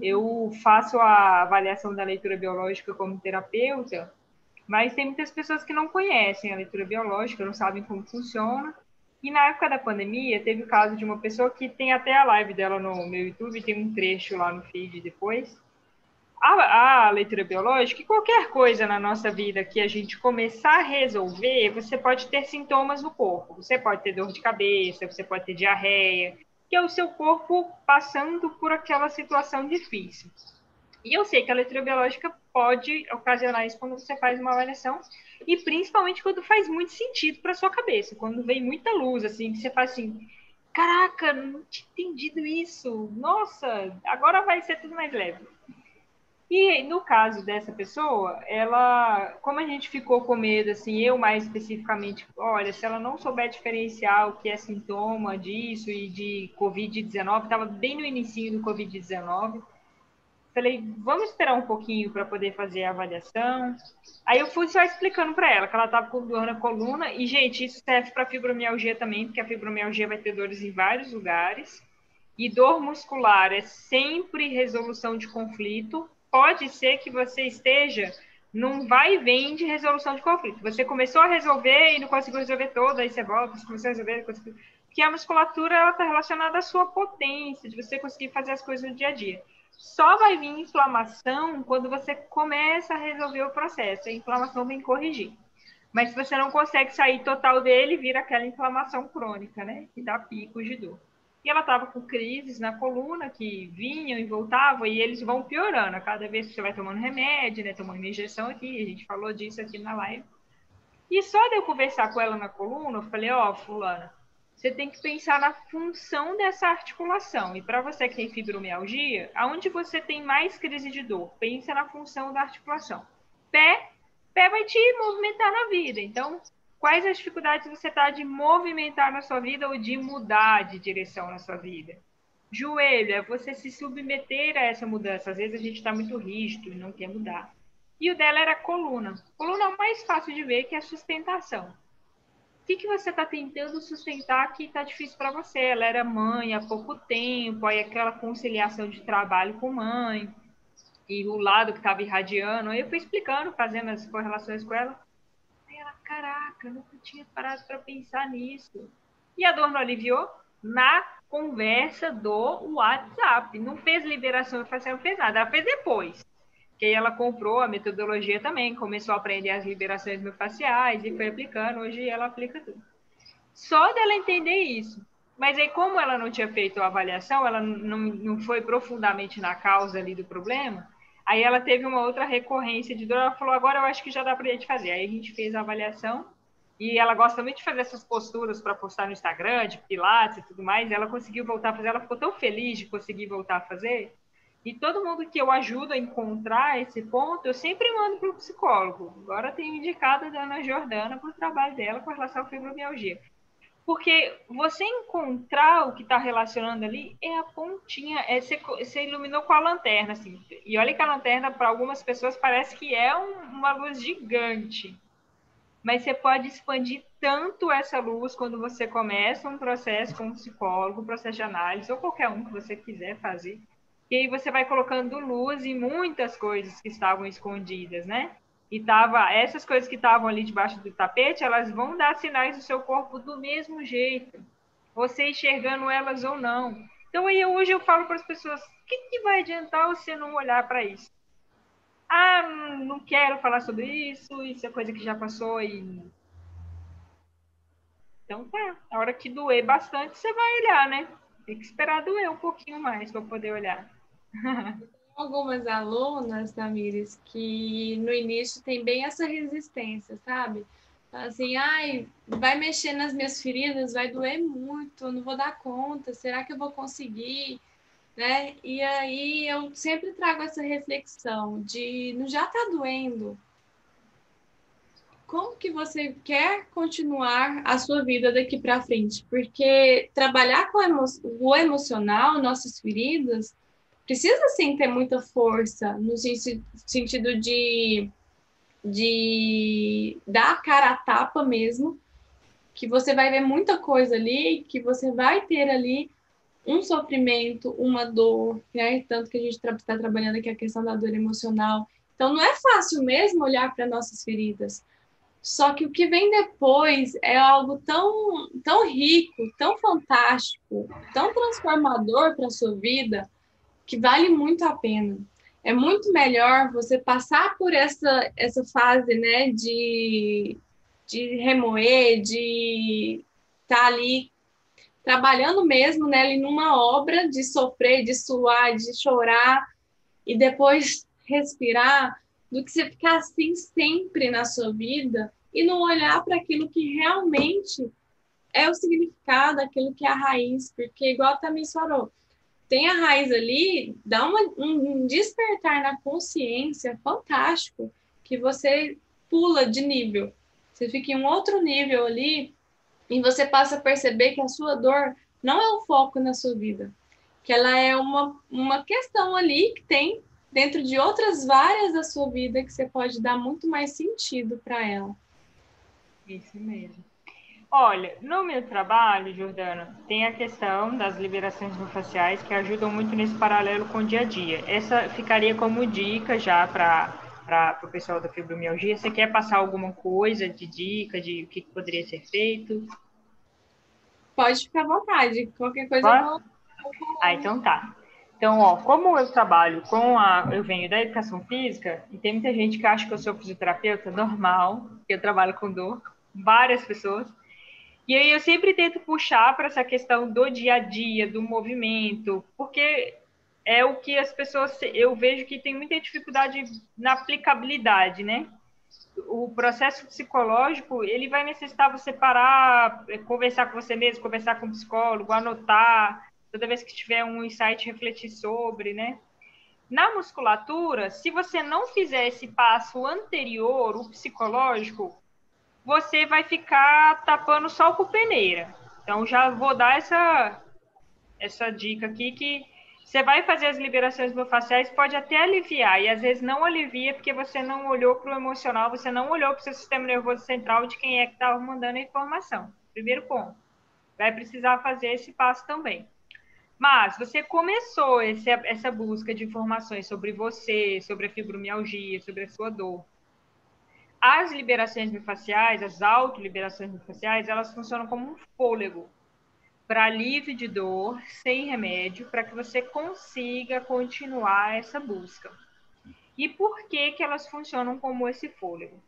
Eu faço a avaliação da leitura biológica como terapeuta, Mas tem muitas pessoas que não conhecem a leitura biológica, não sabem como funciona. E na época da pandemia, teve o caso de uma pessoa que tem até a live dela no meu YouTube, tem um trecho lá no feed depois. A, a leitura biológica, e qualquer coisa na nossa vida que a gente começar a resolver, você pode ter sintomas no corpo. Você pode ter dor de cabeça, você pode ter diarreia, que é o seu corpo passando por aquela situação difícil. E eu sei que a leitura biológica pode ocasionar isso quando você faz uma avaliação, e principalmente quando faz muito sentido para sua cabeça, quando vem muita luz, assim, que você faz assim, caraca, não tinha entendido isso, nossa, agora vai ser tudo mais leve. E no caso dessa pessoa, ela, como a gente ficou com medo, assim, eu mais especificamente, olha, se ela não souber diferenciar o que é sintoma disso e de Covid-19, estava bem no início do Covid-19, Falei, vamos esperar um pouquinho para poder fazer a avaliação. Aí eu fui só explicando para ela que ela estava com dor na coluna. E, gente, isso serve para fibromialgia também, porque a fibromialgia vai ter dores em vários lugares. E dor muscular é sempre resolução de conflito. Pode ser que você esteja num vai e vem de resolução de conflito. Você começou a resolver e não conseguiu resolver todo, aí você volta, você começou a resolver, conseguiu... porque a musculatura está relacionada à sua potência, de você conseguir fazer as coisas no dia a dia. Só vai vir inflamação quando você começa a resolver o processo. A inflamação vem corrigir. Mas se você não consegue sair total dele, vira aquela inflamação crônica, né? Que dá picos de dor. E ela estava com crises na coluna que vinham e voltavam, e eles vão piorando a cada vez que você vai tomando remédio, né? Tomando injeção aqui, a gente falou disso aqui na live. E só de eu conversar com ela na coluna, eu falei: Ó, oh, Fulana, você tem que pensar na função dessa articulação. E para você que tem fibromialgia, aonde você tem mais crise de dor? Pensa na função da articulação. Pé, pé vai te movimentar na vida. Então, quais as dificuldades você está de movimentar na sua vida ou de mudar de direção na sua vida? Joelho, é você se submeter a essa mudança. Às vezes a gente está muito rígido e não quer mudar. E o dela era coluna. Coluna é o mais fácil de ver, que é a sustentação que, que você está tentando sustentar que está difícil para você? Ela era mãe há pouco tempo, aí aquela conciliação de trabalho com mãe, e o lado que estava irradiando. Aí eu fui explicando, fazendo as correlações com ela. Aí ela, caraca, nunca tinha parado para pensar nisso. E a dor não aliviou? Na conversa do WhatsApp. Não fez liberação, não fez nada. Ela fez depois que ela comprou a metodologia também, começou a aprender as liberações miofasciais e foi aplicando. Hoje ela aplica tudo. Só dela entender isso. Mas aí, como ela não tinha feito a avaliação, ela não, não foi profundamente na causa ali do problema, aí ela teve uma outra recorrência de dor. Ela falou: agora eu acho que já dá para a gente fazer. Aí a gente fez a avaliação e ela gosta muito de fazer essas posturas para postar no Instagram, de pilates e tudo mais. E ela conseguiu voltar a fazer. Ela ficou tão feliz de conseguir voltar a fazer e todo mundo que eu ajudo a encontrar esse ponto, eu sempre mando para o psicólogo. Agora tenho indicado a Ana Jordana para o trabalho dela com relação à fibromialgia. Porque você encontrar o que está relacionando ali é a pontinha, é, você, você, iluminou com a lanterna, assim. E olha que a lanterna, para algumas pessoas, parece que é um, uma luz gigante. Mas você pode expandir tanto essa luz quando você começa um processo com um psicólogo, um processo de análise, ou qualquer um que você quiser fazer e aí você vai colocando luz em muitas coisas que estavam escondidas, né? E tava, essas coisas que estavam ali debaixo do tapete, elas vão dar sinais do seu corpo do mesmo jeito, você enxergando elas ou não. Então aí hoje eu falo para as pessoas, o que, que vai adiantar você não olhar para isso? Ah, não quero falar sobre isso, isso é coisa que já passou e então tá, a hora que doer bastante, você vai olhar, né? Tem que esperar doer um pouquinho mais para poder olhar. Algumas alunas, Tamires, que no início tem bem essa resistência, sabe? Assim, ai, vai mexer nas minhas feridas, vai doer muito, não vou dar conta, será que eu vou conseguir? Né? E aí eu sempre trago essa reflexão de não já tá doendo. Como que você quer continuar a sua vida daqui para frente? Porque trabalhar com o emocional, nossas feridas, precisa sim ter muita força no sentido de, de dar a cara a tapa mesmo, que você vai ver muita coisa ali, que você vai ter ali um sofrimento, uma dor, né? Tanto que a gente está tra trabalhando aqui a questão da dor emocional Então não é fácil mesmo olhar para nossas feridas. Só que o que vem depois é algo tão, tão rico, tão fantástico, tão transformador para a sua vida, que vale muito a pena. É muito melhor você passar por essa, essa fase né, de, de remoer, de estar tá ali trabalhando mesmo né, ali numa obra de sofrer, de suar, de chorar e depois respirar, do que você ficar assim sempre na sua vida e não olhar para aquilo que realmente é o significado, aquilo que é a raiz, porque igual a Tamir falou, tem a raiz ali, dá uma, um despertar na consciência fantástico, que você pula de nível. Você fica em um outro nível ali e você passa a perceber que a sua dor não é o foco na sua vida, que ela é uma, uma questão ali que tem dentro de outras várias da sua vida que você pode dar muito mais sentido para ela. Isso mesmo. Olha, no meu trabalho, Jordana, tem a questão das liberações faciais que ajudam muito nesse paralelo com o dia a dia. Essa ficaria como dica já para o pessoal da fibromialgia. Você quer passar alguma coisa de dica de o que poderia ser feito? Pode ficar à vontade. Qualquer coisa eu vou... Ah, então tá. Então, ó, como eu trabalho com a. Eu venho da educação física, e tem muita gente que acha que eu sou fisioterapeuta, normal, que eu trabalho com dor, várias pessoas. E aí eu sempre tento puxar para essa questão do dia a dia, do movimento, porque é o que as pessoas. Eu vejo que tem muita dificuldade na aplicabilidade, né? O processo psicológico, ele vai necessitar você parar, conversar com você mesmo, conversar com o psicólogo, anotar, toda vez que tiver um insight, refletir sobre, né? Na musculatura, se você não fizer esse passo anterior, o psicológico, você vai ficar tapando só com peneira. Então, já vou dar essa, essa dica aqui que você vai fazer as liberações miofasciais, pode até aliviar, e às vezes não alivia porque você não olhou para o emocional, você não olhou para o seu sistema nervoso central de quem é que estava mandando a informação. Primeiro ponto. Vai precisar fazer esse passo também. Mas você começou esse, essa busca de informações sobre você, sobre a fibromialgia, sobre a sua dor. As liberações miofasciais, as autoliberações miofasciais, elas funcionam como um fôlego para alívio de dor, sem remédio, para que você consiga continuar essa busca. E por que, que elas funcionam como esse fôlego?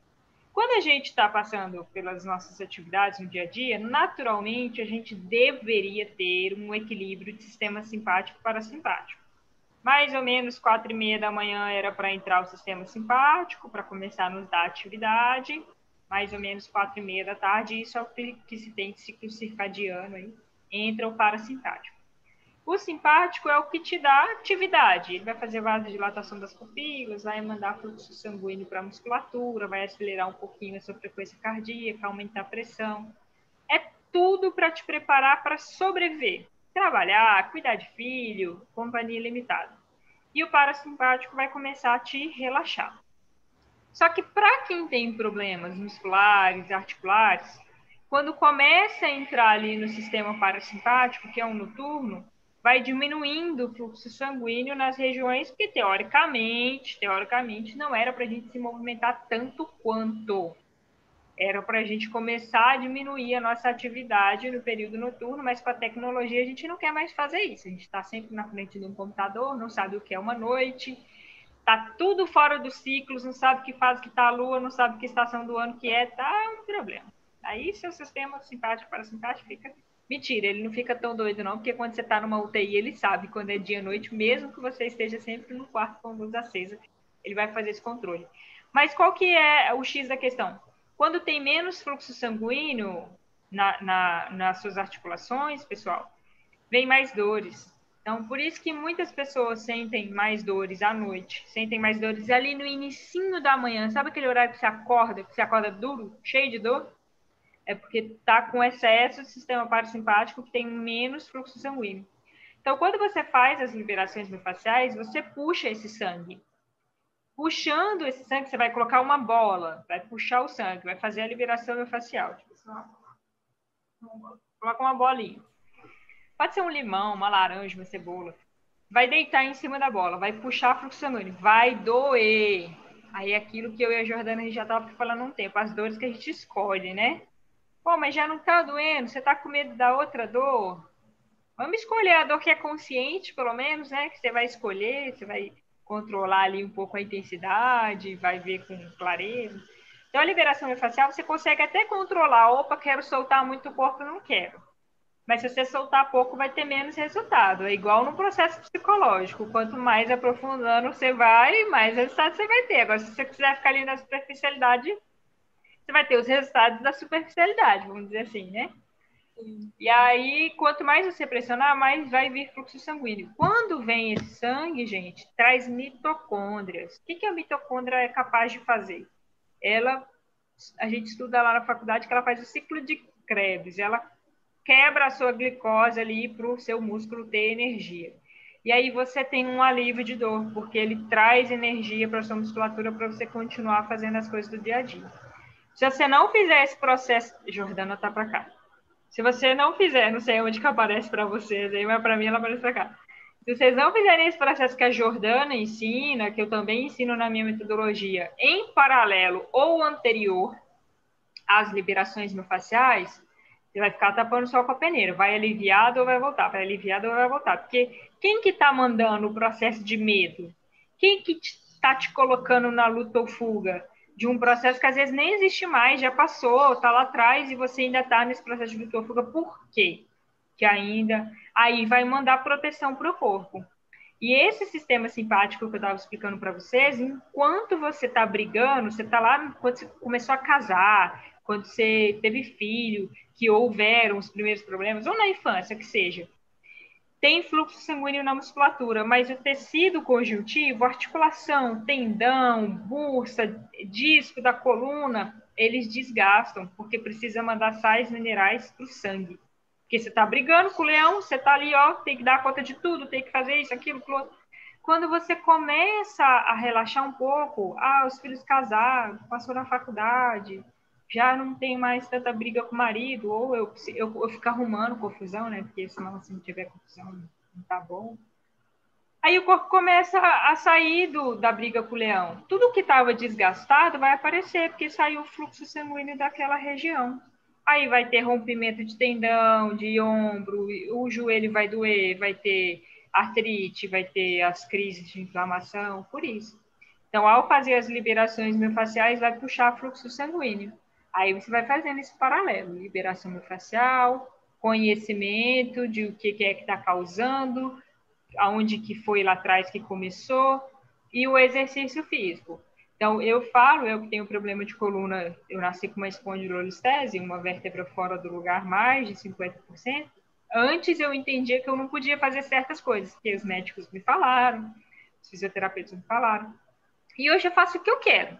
Quando a gente está passando pelas nossas atividades no dia a dia, naturalmente a gente deveria ter um equilíbrio de sistema simpático para simpático. Mais ou menos quatro e meia da manhã era para entrar o sistema simpático, para começar a nos dar atividade. Mais ou menos quatro e meia da tarde, isso é o que se tem de ciclo circadiano aí, entra o parasimpático. O simpático é o que te dá atividade. Ele vai fazer vasodilatação das pupilas, vai mandar fluxo sanguíneo para a musculatura, vai acelerar um pouquinho a sua frequência cardíaca, aumentar a pressão. É tudo para te preparar para sobreviver. Trabalhar, cuidar de filho, companhia limitada. E o parasimpático vai começar a te relaxar. Só que para quem tem problemas musculares, articulares, quando começa a entrar ali no sistema parasimpático, que é um noturno, vai diminuindo o fluxo sanguíneo nas regiões que, teoricamente, teoricamente, não era para a gente se movimentar tanto quanto. Era para a gente começar a diminuir a nossa atividade no período noturno, mas com a tecnologia a gente não quer mais fazer isso. A gente está sempre na frente de um computador, não sabe o que é uma noite, está tudo fora dos ciclos, não sabe que fase que está a lua, não sabe que estação do ano que é, tá um problema. Aí seu sistema simpático para simpático fica Mentira, ele não fica tão doido, não, porque quando você está numa UTI, ele sabe quando é dia e noite, mesmo que você esteja sempre no quarto com luz acesa, ele vai fazer esse controle. Mas qual que é o X da questão? Quando tem menos fluxo sanguíneo na, na, nas suas articulações, pessoal, vem mais dores. Então, por isso que muitas pessoas sentem mais dores à noite, sentem mais dores ali no inicinho da manhã. Sabe aquele horário que você acorda, que você acorda duro, cheio de dor? é porque está com excesso de sistema parasimpático que tem menos fluxo sanguíneo. Então, quando você faz as liberações miofasciais, você puxa esse sangue. Puxando esse sangue, você vai colocar uma bola, vai puxar o sangue, vai fazer a liberação miofascial. Tipo, coloca uma bolinha. Pode ser um limão, uma laranja, uma cebola. Vai deitar em cima da bola, vai puxar fluxo sanguíneo, vai doer. Aí aquilo que eu e a Jordana a gente já estava falando um tempo, as dores que a gente escolhe, né? Pô, mas já não está doendo, você está com medo da outra dor? Vamos escolher a dor que é consciente, pelo menos, né? Que você vai escolher, você vai controlar ali um pouco a intensidade, vai ver com clareza. Então, a liberação facial você consegue até controlar. Opa, quero soltar muito o corpo, não quero. Mas se você soltar pouco, vai ter menos resultado. É igual no processo psicológico. Quanto mais aprofundando você vai, mais resultado você vai ter. Agora, se você quiser ficar ali na superficialidade, você vai ter os resultados da superficialidade, vamos dizer assim, né? E aí, quanto mais você pressionar, mais vai vir fluxo sanguíneo. Quando vem esse sangue, gente, traz mitocôndrias. O que, que a mitocôndria é capaz de fazer? Ela, a gente estuda lá na faculdade que ela faz o ciclo de Krebs. Ela quebra a sua glicose ali para o seu músculo ter energia. E aí você tem um alívio de dor, porque ele traz energia para a sua musculatura para você continuar fazendo as coisas do dia a dia. Se você não fizer esse processo, Jordana tá para cá. Se você não fizer, não sei onde que aparece para vocês aí, mas para mim ela aparece para cá. Se vocês não fizerem esse processo que a Jordana ensina, que eu também ensino na minha metodologia, em paralelo ou anterior às liberações miofasciais, você vai ficar tapando só com a peneira. Vai aliviado ou vai voltar? Vai aliviado ou vai voltar? Porque quem que está mandando o processo de medo? Quem que está te colocando na luta ou fuga? De um processo que às vezes nem existe mais, já passou, está lá atrás e você ainda está nesse processo de luta fuga. Por quê? Que ainda aí vai mandar proteção para o corpo. E esse sistema simpático que eu estava explicando para vocês, enquanto você está brigando, você está lá quando você começou a casar, quando você teve filho, que houveram os primeiros problemas, ou na infância, que seja tem fluxo sanguíneo na musculatura, mas o tecido conjuntivo, articulação, tendão, bursa, disco da coluna, eles desgastam, porque precisa mandar sais minerais para o sangue. Porque você está brigando com o leão, você está ali, ó, tem que dar conta de tudo, tem que fazer isso, aquilo, aquilo. Quando você começa a relaxar um pouco, ah, os filhos casaram, passou na faculdade, já não tem mais tanta briga com o marido, ou eu, eu, eu fico arrumando confusão, né? Porque senão, se não tiver confusão, não tá bom. Aí o corpo começa a sair do, da briga com o leão. Tudo que estava desgastado vai aparecer, porque saiu o fluxo sanguíneo daquela região. Aí vai ter rompimento de tendão, de ombro, o joelho vai doer, vai ter artrite, vai ter as crises de inflamação, por isso. Então, ao fazer as liberações miofasciais, vai puxar fluxo sanguíneo. Aí você vai fazendo esse paralelo, liberação facial, conhecimento de o que é que está causando, aonde que foi lá atrás que começou, e o exercício físico. Então, eu falo, eu que tenho problema de coluna, eu nasci com uma espondilolistese, uma vértebra fora do lugar mais de 50%. Antes eu entendia que eu não podia fazer certas coisas, que os médicos me falaram, os fisioterapeutas me falaram. E hoje eu faço o que eu quero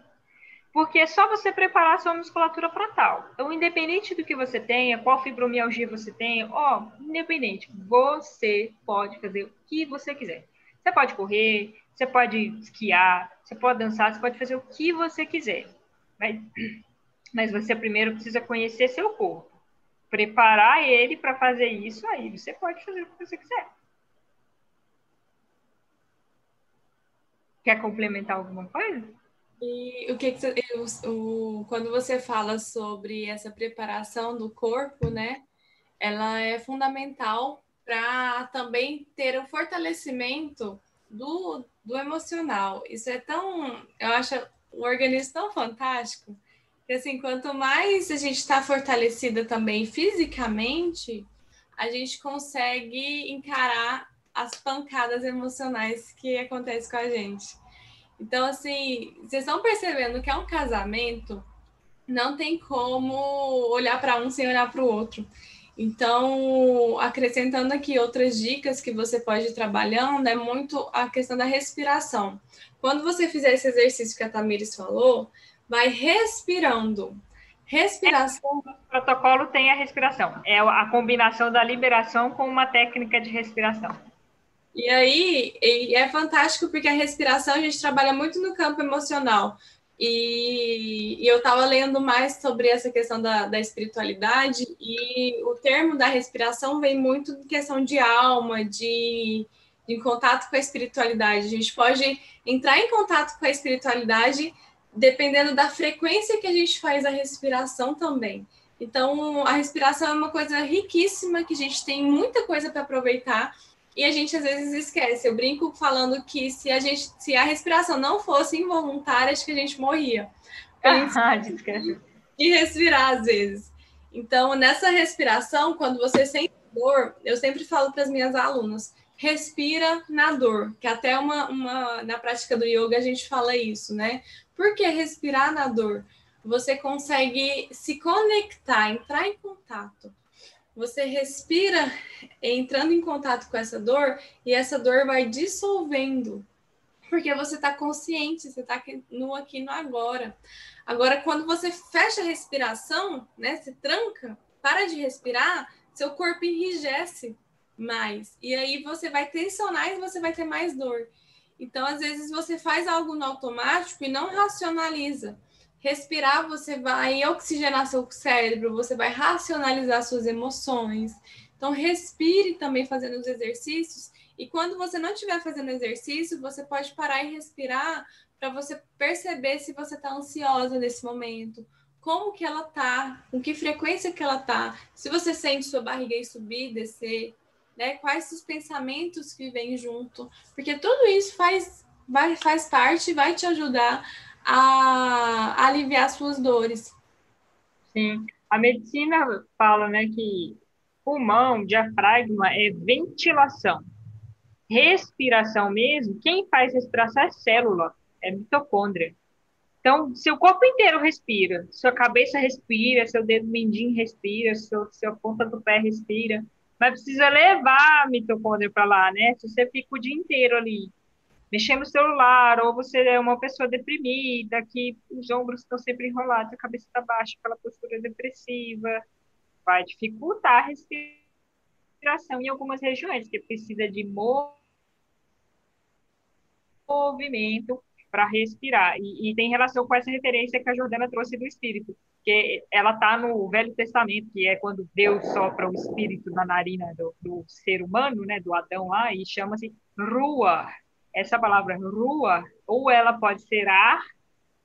porque é só você preparar a sua musculatura para tal. Então, independente do que você tenha, qual fibromialgia você tenha, ó, independente, você pode fazer o que você quiser. Você pode correr, você pode esquiar, você pode dançar, você pode fazer o que você quiser. Mas, mas você primeiro precisa conhecer seu corpo, preparar ele para fazer isso aí. Você pode fazer o que você quiser. Quer complementar alguma coisa? E o que, que você, o, quando você fala sobre essa preparação do corpo, né? Ela é fundamental para também ter o fortalecimento do, do emocional. Isso é tão, eu acho o organismo tão fantástico que assim, quanto mais a gente está fortalecida também fisicamente, a gente consegue encarar as pancadas emocionais que acontecem com a gente. Então, assim, vocês estão percebendo que é um casamento, não tem como olhar para um sem olhar para o outro. Então, acrescentando aqui outras dicas que você pode ir trabalhando, é muito a questão da respiração. Quando você fizer esse exercício que a Tamires falou, vai respirando. Respiração. O protocolo tem a respiração. É a combinação da liberação com uma técnica de respiração. E aí e é fantástico porque a respiração a gente trabalha muito no campo emocional. E, e eu estava lendo mais sobre essa questão da, da espiritualidade, e o termo da respiração vem muito de questão de alma, de, em contato com a espiritualidade. A gente pode entrar em contato com a espiritualidade dependendo da frequência que a gente faz a respiração também. Então, a respiração é uma coisa riquíssima que a gente tem muita coisa para aproveitar e a gente às vezes esquece. Eu brinco falando que se a gente, se a respiração não fosse involuntária, acho que a gente morria. Ah, e respirar às vezes. Então, nessa respiração, quando você sente dor, eu sempre falo para as minhas alunas, respira na dor, que até uma, uma na prática do yoga a gente fala isso, né? Por que respirar na dor? Você consegue se conectar, entrar em contato. Você respira entrando em contato com essa dor e essa dor vai dissolvendo. Porque você está consciente, você está no aqui no agora. Agora, quando você fecha a respiração, né? Se tranca, para de respirar, seu corpo enrijece mais. E aí você vai tensionar e você vai ter mais dor. Então, às vezes, você faz algo no automático e não racionaliza. Respirar, você vai oxigenar seu cérebro, você vai racionalizar suas emoções. Então, respire também fazendo os exercícios. E quando você não estiver fazendo exercício, você pode parar e respirar para você perceber se você está ansiosa nesse momento, como que ela tá, com que frequência que ela tá, se você sente sua barriga subir, descer, né? Quais os pensamentos que vêm junto, porque tudo isso faz, vai, faz parte, vai te ajudar a, aliviar suas dores. Sim, a medicina fala, né, que pulmão, diafragma é ventilação. Respiração mesmo, quem faz respiração é célula, é mitocôndria. Então, seu corpo inteiro respira, sua cabeça respira, seu dedo mindinho respira, seu, sua ponta do pé respira, mas precisa levar a mitocôndria para lá, né? Se você fica o dia inteiro ali mexendo no celular, ou você é uma pessoa deprimida, que os ombros estão sempre enrolados, a cabeça está baixa, aquela postura depressiva, vai dificultar a respiração em algumas regiões, que precisa de movimento para respirar. E, e, tem relação com essa referência que a Jordana trouxe do Espírito, que ela está no Velho Testamento, que é quando Deus sopra o Espírito na narina do, do ser humano, né, do Adão lá, e chama-se Rua. Essa palavra Rua, ou ela pode ser ar,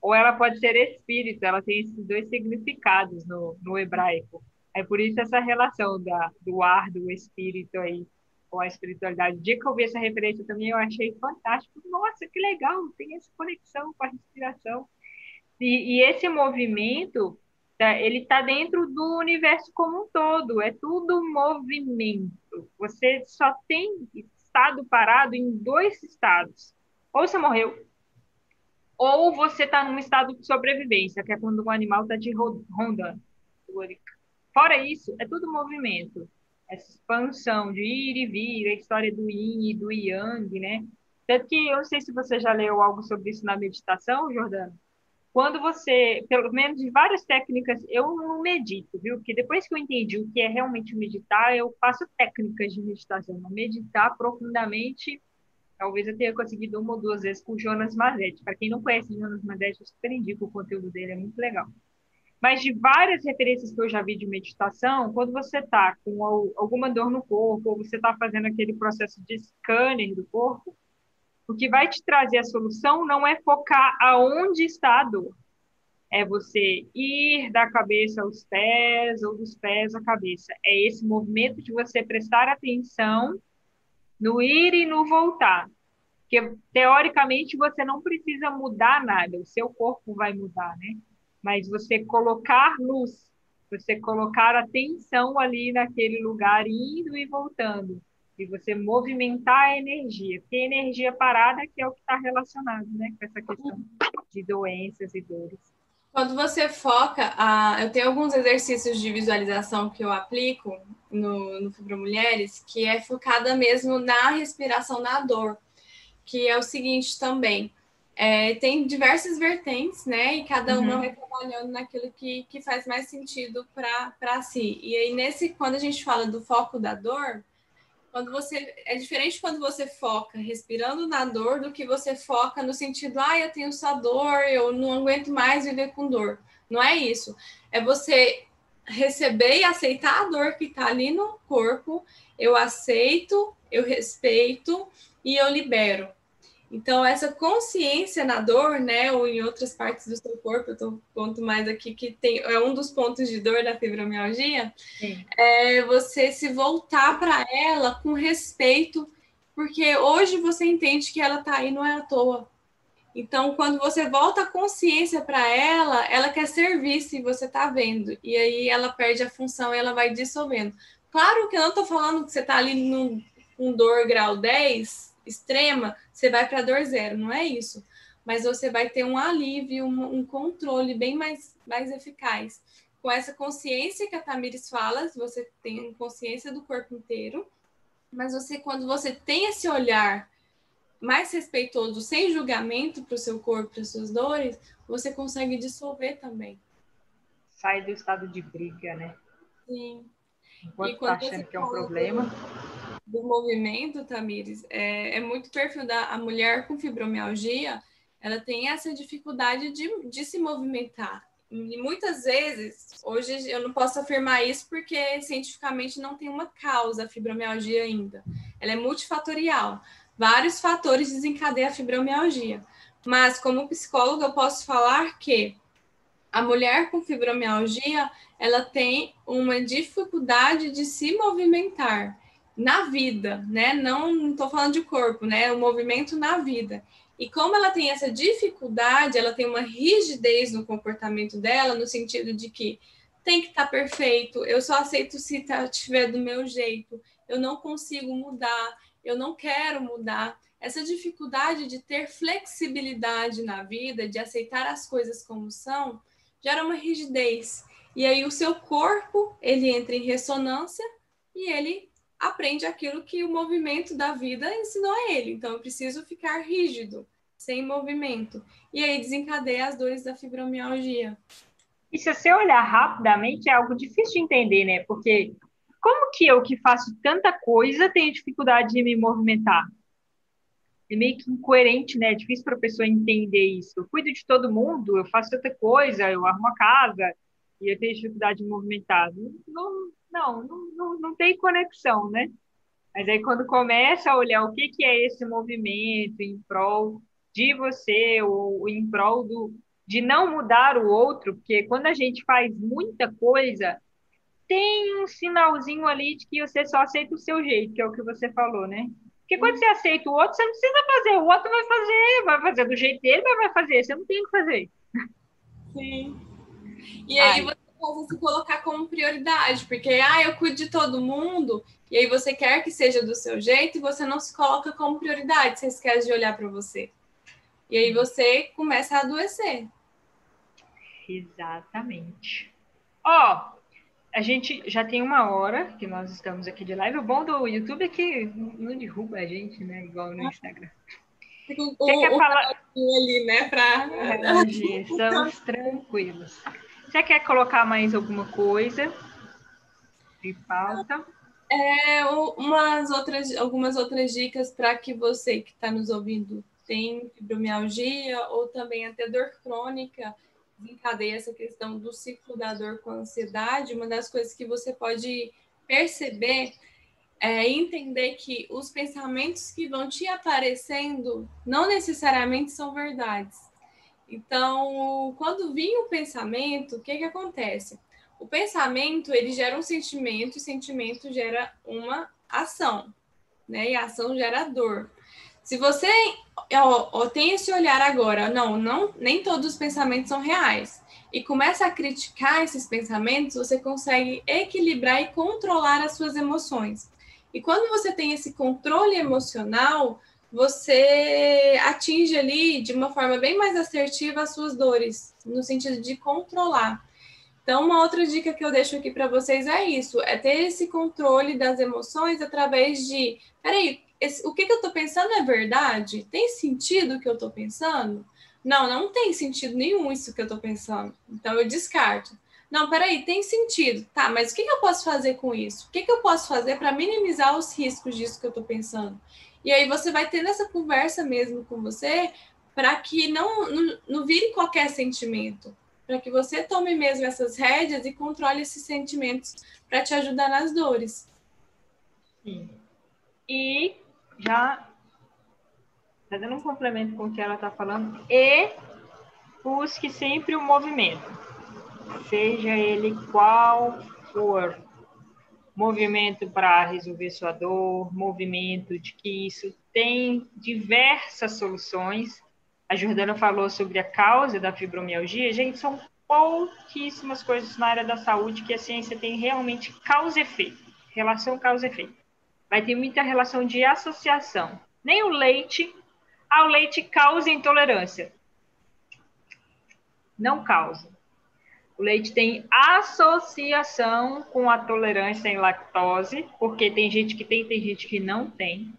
ou ela pode ser espírito, ela tem esses dois significados no, no hebraico. É por isso essa relação da, do ar, do espírito aí, com a espiritualidade. O dia que eu vi essa referência também, eu achei fantástico. Nossa, que legal, tem essa conexão com a respiração. E, e esse movimento, tá, ele está dentro do universo como um todo, é tudo movimento. Você só tem estado parado em dois estados. Ou você morreu, ou você está num estado de sobrevivência, que é quando um animal está te rondando. Fora isso, é tudo movimento essa expansão de ir e vir, a história do yin e do yang, né? Tanto que eu não sei se você já leu algo sobre isso na meditação, Jordana. Quando você, pelo menos de várias técnicas, eu não medito, viu? Porque depois que eu entendi o que é realmente meditar, eu faço técnicas de meditação. Meditar profundamente, talvez eu tenha conseguido uma ou duas vezes com Jonas Mazetti. Para quem não conhece Jonas Mazetti, eu super indico o conteúdo dele, é muito legal. Mas de várias referências que eu já vi de meditação, quando você está com alguma dor no corpo, ou você está fazendo aquele processo de scanner do corpo, o que vai te trazer a solução não é focar aonde está a dor. É você ir da cabeça aos pés ou dos pés à cabeça. É esse movimento de você prestar atenção no ir e no voltar. Porque, teoricamente, você não precisa mudar nada, o seu corpo vai mudar, né? mas você colocar luz, você colocar atenção ali naquele lugar, indo e voltando, e você movimentar a energia, porque a energia parada que é o que está relacionado né, com essa questão de doenças e dores. Quando você foca, a... eu tenho alguns exercícios de visualização que eu aplico no, no Fibro Mulheres, que é focada mesmo na respiração na dor, que é o seguinte também. É, tem diversas vertentes, né? E cada uma uhum. vai trabalhando naquilo que, que faz mais sentido para si. E aí, nesse, quando a gente fala do foco da dor, quando você. É diferente quando você foca respirando na dor do que você foca no sentido, ah, eu tenho só dor, eu não aguento mais viver com dor. Não é isso. É você receber e aceitar a dor que está ali no corpo, eu aceito, eu respeito e eu libero. Então, essa consciência na dor, né, ou em outras partes do seu corpo, eu tô conto mais aqui que tem, é um dos pontos de dor da fibromialgia, Sim. é você se voltar para ela com respeito, porque hoje você entende que ela tá aí não é à toa. Então, quando você volta a consciência para ela, ela quer ser vista e você tá vendo. E aí ela perde a função e ela vai dissolvendo. Claro que eu não tô falando que você tá ali num, com dor grau 10, extrema, você vai para dor zero, não é isso. Mas você vai ter um alívio, um, um controle bem mais, mais eficaz. Com essa consciência que a Tamires fala, você tem consciência do corpo inteiro, mas você, quando você tem esse olhar mais respeitoso, sem julgamento para o seu corpo, para as suas dores, você consegue dissolver também. Sai do estado de briga, né? Sim. Enquanto está achando que é um problema do movimento, Tamires, é, é muito perfil da a mulher com fibromialgia, ela tem essa dificuldade de, de se movimentar. E muitas vezes, hoje eu não posso afirmar isso porque cientificamente não tem uma causa a fibromialgia ainda. Ela é multifatorial. Vários fatores desencadeiam a fibromialgia. Mas, como psicóloga, eu posso falar que a mulher com fibromialgia, ela tem uma dificuldade de se movimentar na vida, né? Não estou falando de corpo, né? O movimento na vida. E como ela tem essa dificuldade, ela tem uma rigidez no comportamento dela, no sentido de que tem que estar tá perfeito, eu só aceito se tá, estiver do meu jeito, eu não consigo mudar, eu não quero mudar. Essa dificuldade de ter flexibilidade na vida, de aceitar as coisas como são, gera uma rigidez. E aí o seu corpo, ele entra em ressonância e ele aprende aquilo que o movimento da vida ensinou a ele. Então, eu preciso ficar rígido, sem movimento. E aí desencadeia as dores da fibromialgia. E se você olhar rapidamente, é algo difícil de entender, né? Porque como que eu que faço tanta coisa tenho dificuldade de me movimentar? É meio que incoerente, né? É difícil para a pessoa entender isso. Eu cuido de todo mundo, eu faço tanta coisa, eu arrumo a casa e eu tenho dificuldade de movimentar. Não, não, não, não, não tem conexão, né? Mas aí quando começa a olhar o que, que é esse movimento em prol de você, ou em prol do, de não mudar o outro, porque quando a gente faz muita coisa, tem um sinalzinho ali de que você só aceita o seu jeito, que é o que você falou, né? Porque quando você aceita o outro, você não precisa fazer, o outro vai fazer, vai fazer do jeito dele, mas vai fazer, você não tem o que fazer. Sim. E aí Ai. você coisa se colocar como prioridade, porque ah, eu cuido de todo mundo, e aí você quer que seja do seu jeito e você não se coloca como prioridade, você esquece de olhar para você. E aí você começa a adoecer. Exatamente. Ó, oh, a gente já tem uma hora que nós estamos aqui de live. O bom do YouTube é que não derruba a gente, né? Igual no Instagram. O, Você quer falar ali, né? Pra... É, estamos tranquilos. Você quer colocar mais alguma coisa de pauta? É, umas outras, algumas outras dicas para que você que está nos ouvindo tem fibromialgia ou também até dor crônica, desencadeia essa questão do ciclo da dor com ansiedade. Uma das coisas que você pode perceber é entender que os pensamentos que vão te aparecendo não necessariamente são verdades. Então, quando vinha o pensamento, o que, que acontece? O pensamento ele gera um sentimento, e sentimento gera uma ação, né? E a ação gera dor. Se você ó, ó, tem esse olhar agora, não, não, nem todos os pensamentos são reais, e começa a criticar esses pensamentos, você consegue equilibrar e controlar as suas emoções. E quando você tem esse controle emocional, você atinge ali de uma forma bem mais assertiva as suas dores, no sentido de controlar. Então, uma outra dica que eu deixo aqui para vocês é isso: é ter esse controle das emoções através de. Peraí, esse, o que, que eu estou pensando é verdade? Tem sentido o que eu estou pensando? Não, não tem sentido nenhum isso que eu estou pensando. Então, eu descarto. Não, peraí, tem sentido. Tá, mas o que, que eu posso fazer com isso? O que, que eu posso fazer para minimizar os riscos disso que eu estou pensando? E aí você vai tendo essa conversa mesmo com você para que não, não, não vire qualquer sentimento. para que você tome mesmo essas rédeas e controle esses sentimentos para te ajudar nas dores. Sim. E já dando um complemento com o que ela está falando, e busque sempre o movimento, seja ele qual for. Movimento para resolver sua dor, movimento de que isso tem diversas soluções. A Jordana falou sobre a causa da fibromialgia. Gente, são pouquíssimas coisas na área da saúde que a ciência tem realmente causa efeito, relação causa efeito. Vai ter muita relação de associação. Nem o leite ao leite causa intolerância. Não causa. O leite tem associação com a tolerância em lactose, porque tem gente que tem, tem gente que não tem.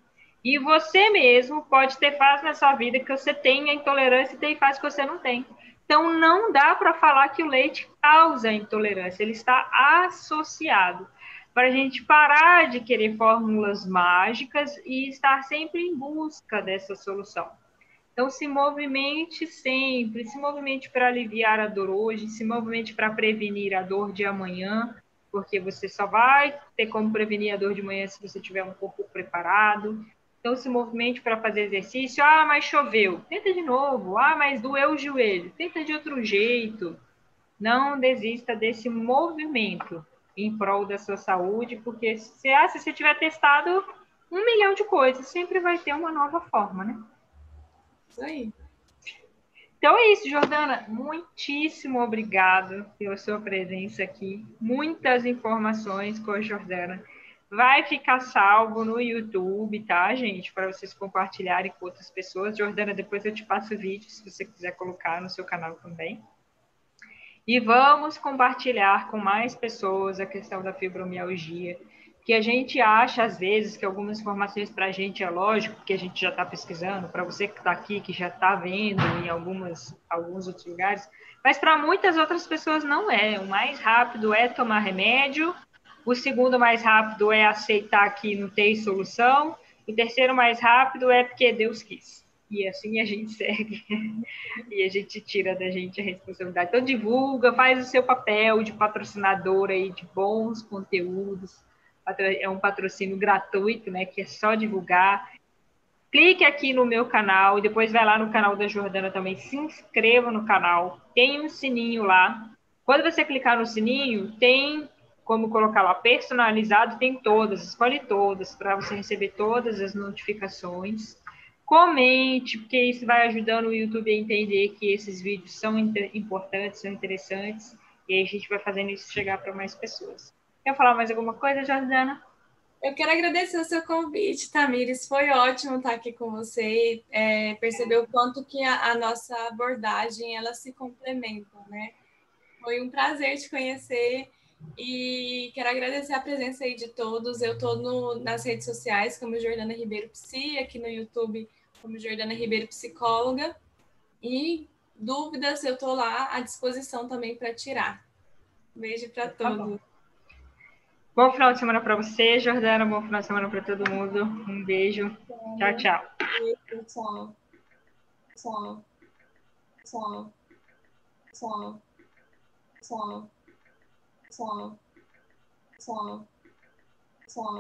E você mesmo pode ter fase na sua vida que você tem a intolerância e tem fase que você não tem. Então, não dá para falar que o leite causa intolerância, ele está associado. Para a gente parar de querer fórmulas mágicas e estar sempre em busca dessa solução. Então, se movimente sempre, se movimente para aliviar a dor hoje, se movimente para prevenir a dor de amanhã, porque você só vai ter como prevenir a dor de manhã se você tiver um corpo preparado. Então, se movimente para fazer exercício. Ah, mas choveu. Tenta de novo. Ah, mas doeu o joelho. Tenta de outro jeito. Não desista desse movimento em prol da sua saúde, porque se, ah, se você tiver testado um milhão de coisas, sempre vai ter uma nova forma, né? Isso aí. Então é isso, Jordana. Muitíssimo obrigado pela sua presença aqui. Muitas informações com a Jordana. Vai ficar salvo no YouTube, tá, gente? Para vocês compartilharem com outras pessoas. Jordana, depois eu te passo o vídeo, se você quiser colocar no seu canal também. E vamos compartilhar com mais pessoas a questão da fibromialgia que a gente acha, às vezes, que algumas informações para a gente é lógico, porque a gente já está pesquisando, para você que está aqui, que já está vendo em algumas, alguns outros lugares, mas para muitas outras pessoas não é. O mais rápido é tomar remédio, o segundo mais rápido é aceitar que não tem solução, o terceiro mais rápido é porque Deus quis. E assim a gente segue e a gente tira da gente a responsabilidade. Então divulga, faz o seu papel de patrocinador aí de bons conteúdos é um patrocínio gratuito, né? Que é só divulgar. Clique aqui no meu canal e depois vai lá no canal da Jordana também. Se inscreva no canal. Tem um sininho lá. Quando você clicar no sininho, tem como colocar lá personalizado, tem todas, escolhe todas para você receber todas as notificações. Comente, porque isso vai ajudando o YouTube a entender que esses vídeos são importantes, são interessantes, e aí a gente vai fazendo isso chegar para mais pessoas. Quer falar mais alguma coisa, Jordana? Eu quero agradecer o seu convite, Tamires. Foi ótimo estar aqui com você. É, perceber o quanto que a, a, nossa abordagem ela se complementa, né? Foi um prazer te conhecer e quero agradecer a presença aí de todos. Eu estou nas redes sociais como Jordana Ribeiro Psi, aqui no YouTube como Jordana Ribeiro Psicóloga. E dúvidas eu estou lá à disposição também para tirar. Beijo para tá todos. Bom final de semana para você, Jordana. Bom final de semana para todo mundo. Um beijo. Tchau, tchau. Tchau. Tchau. Tchau. Tchau. Tchau. Tchau. Tchau. Tchau.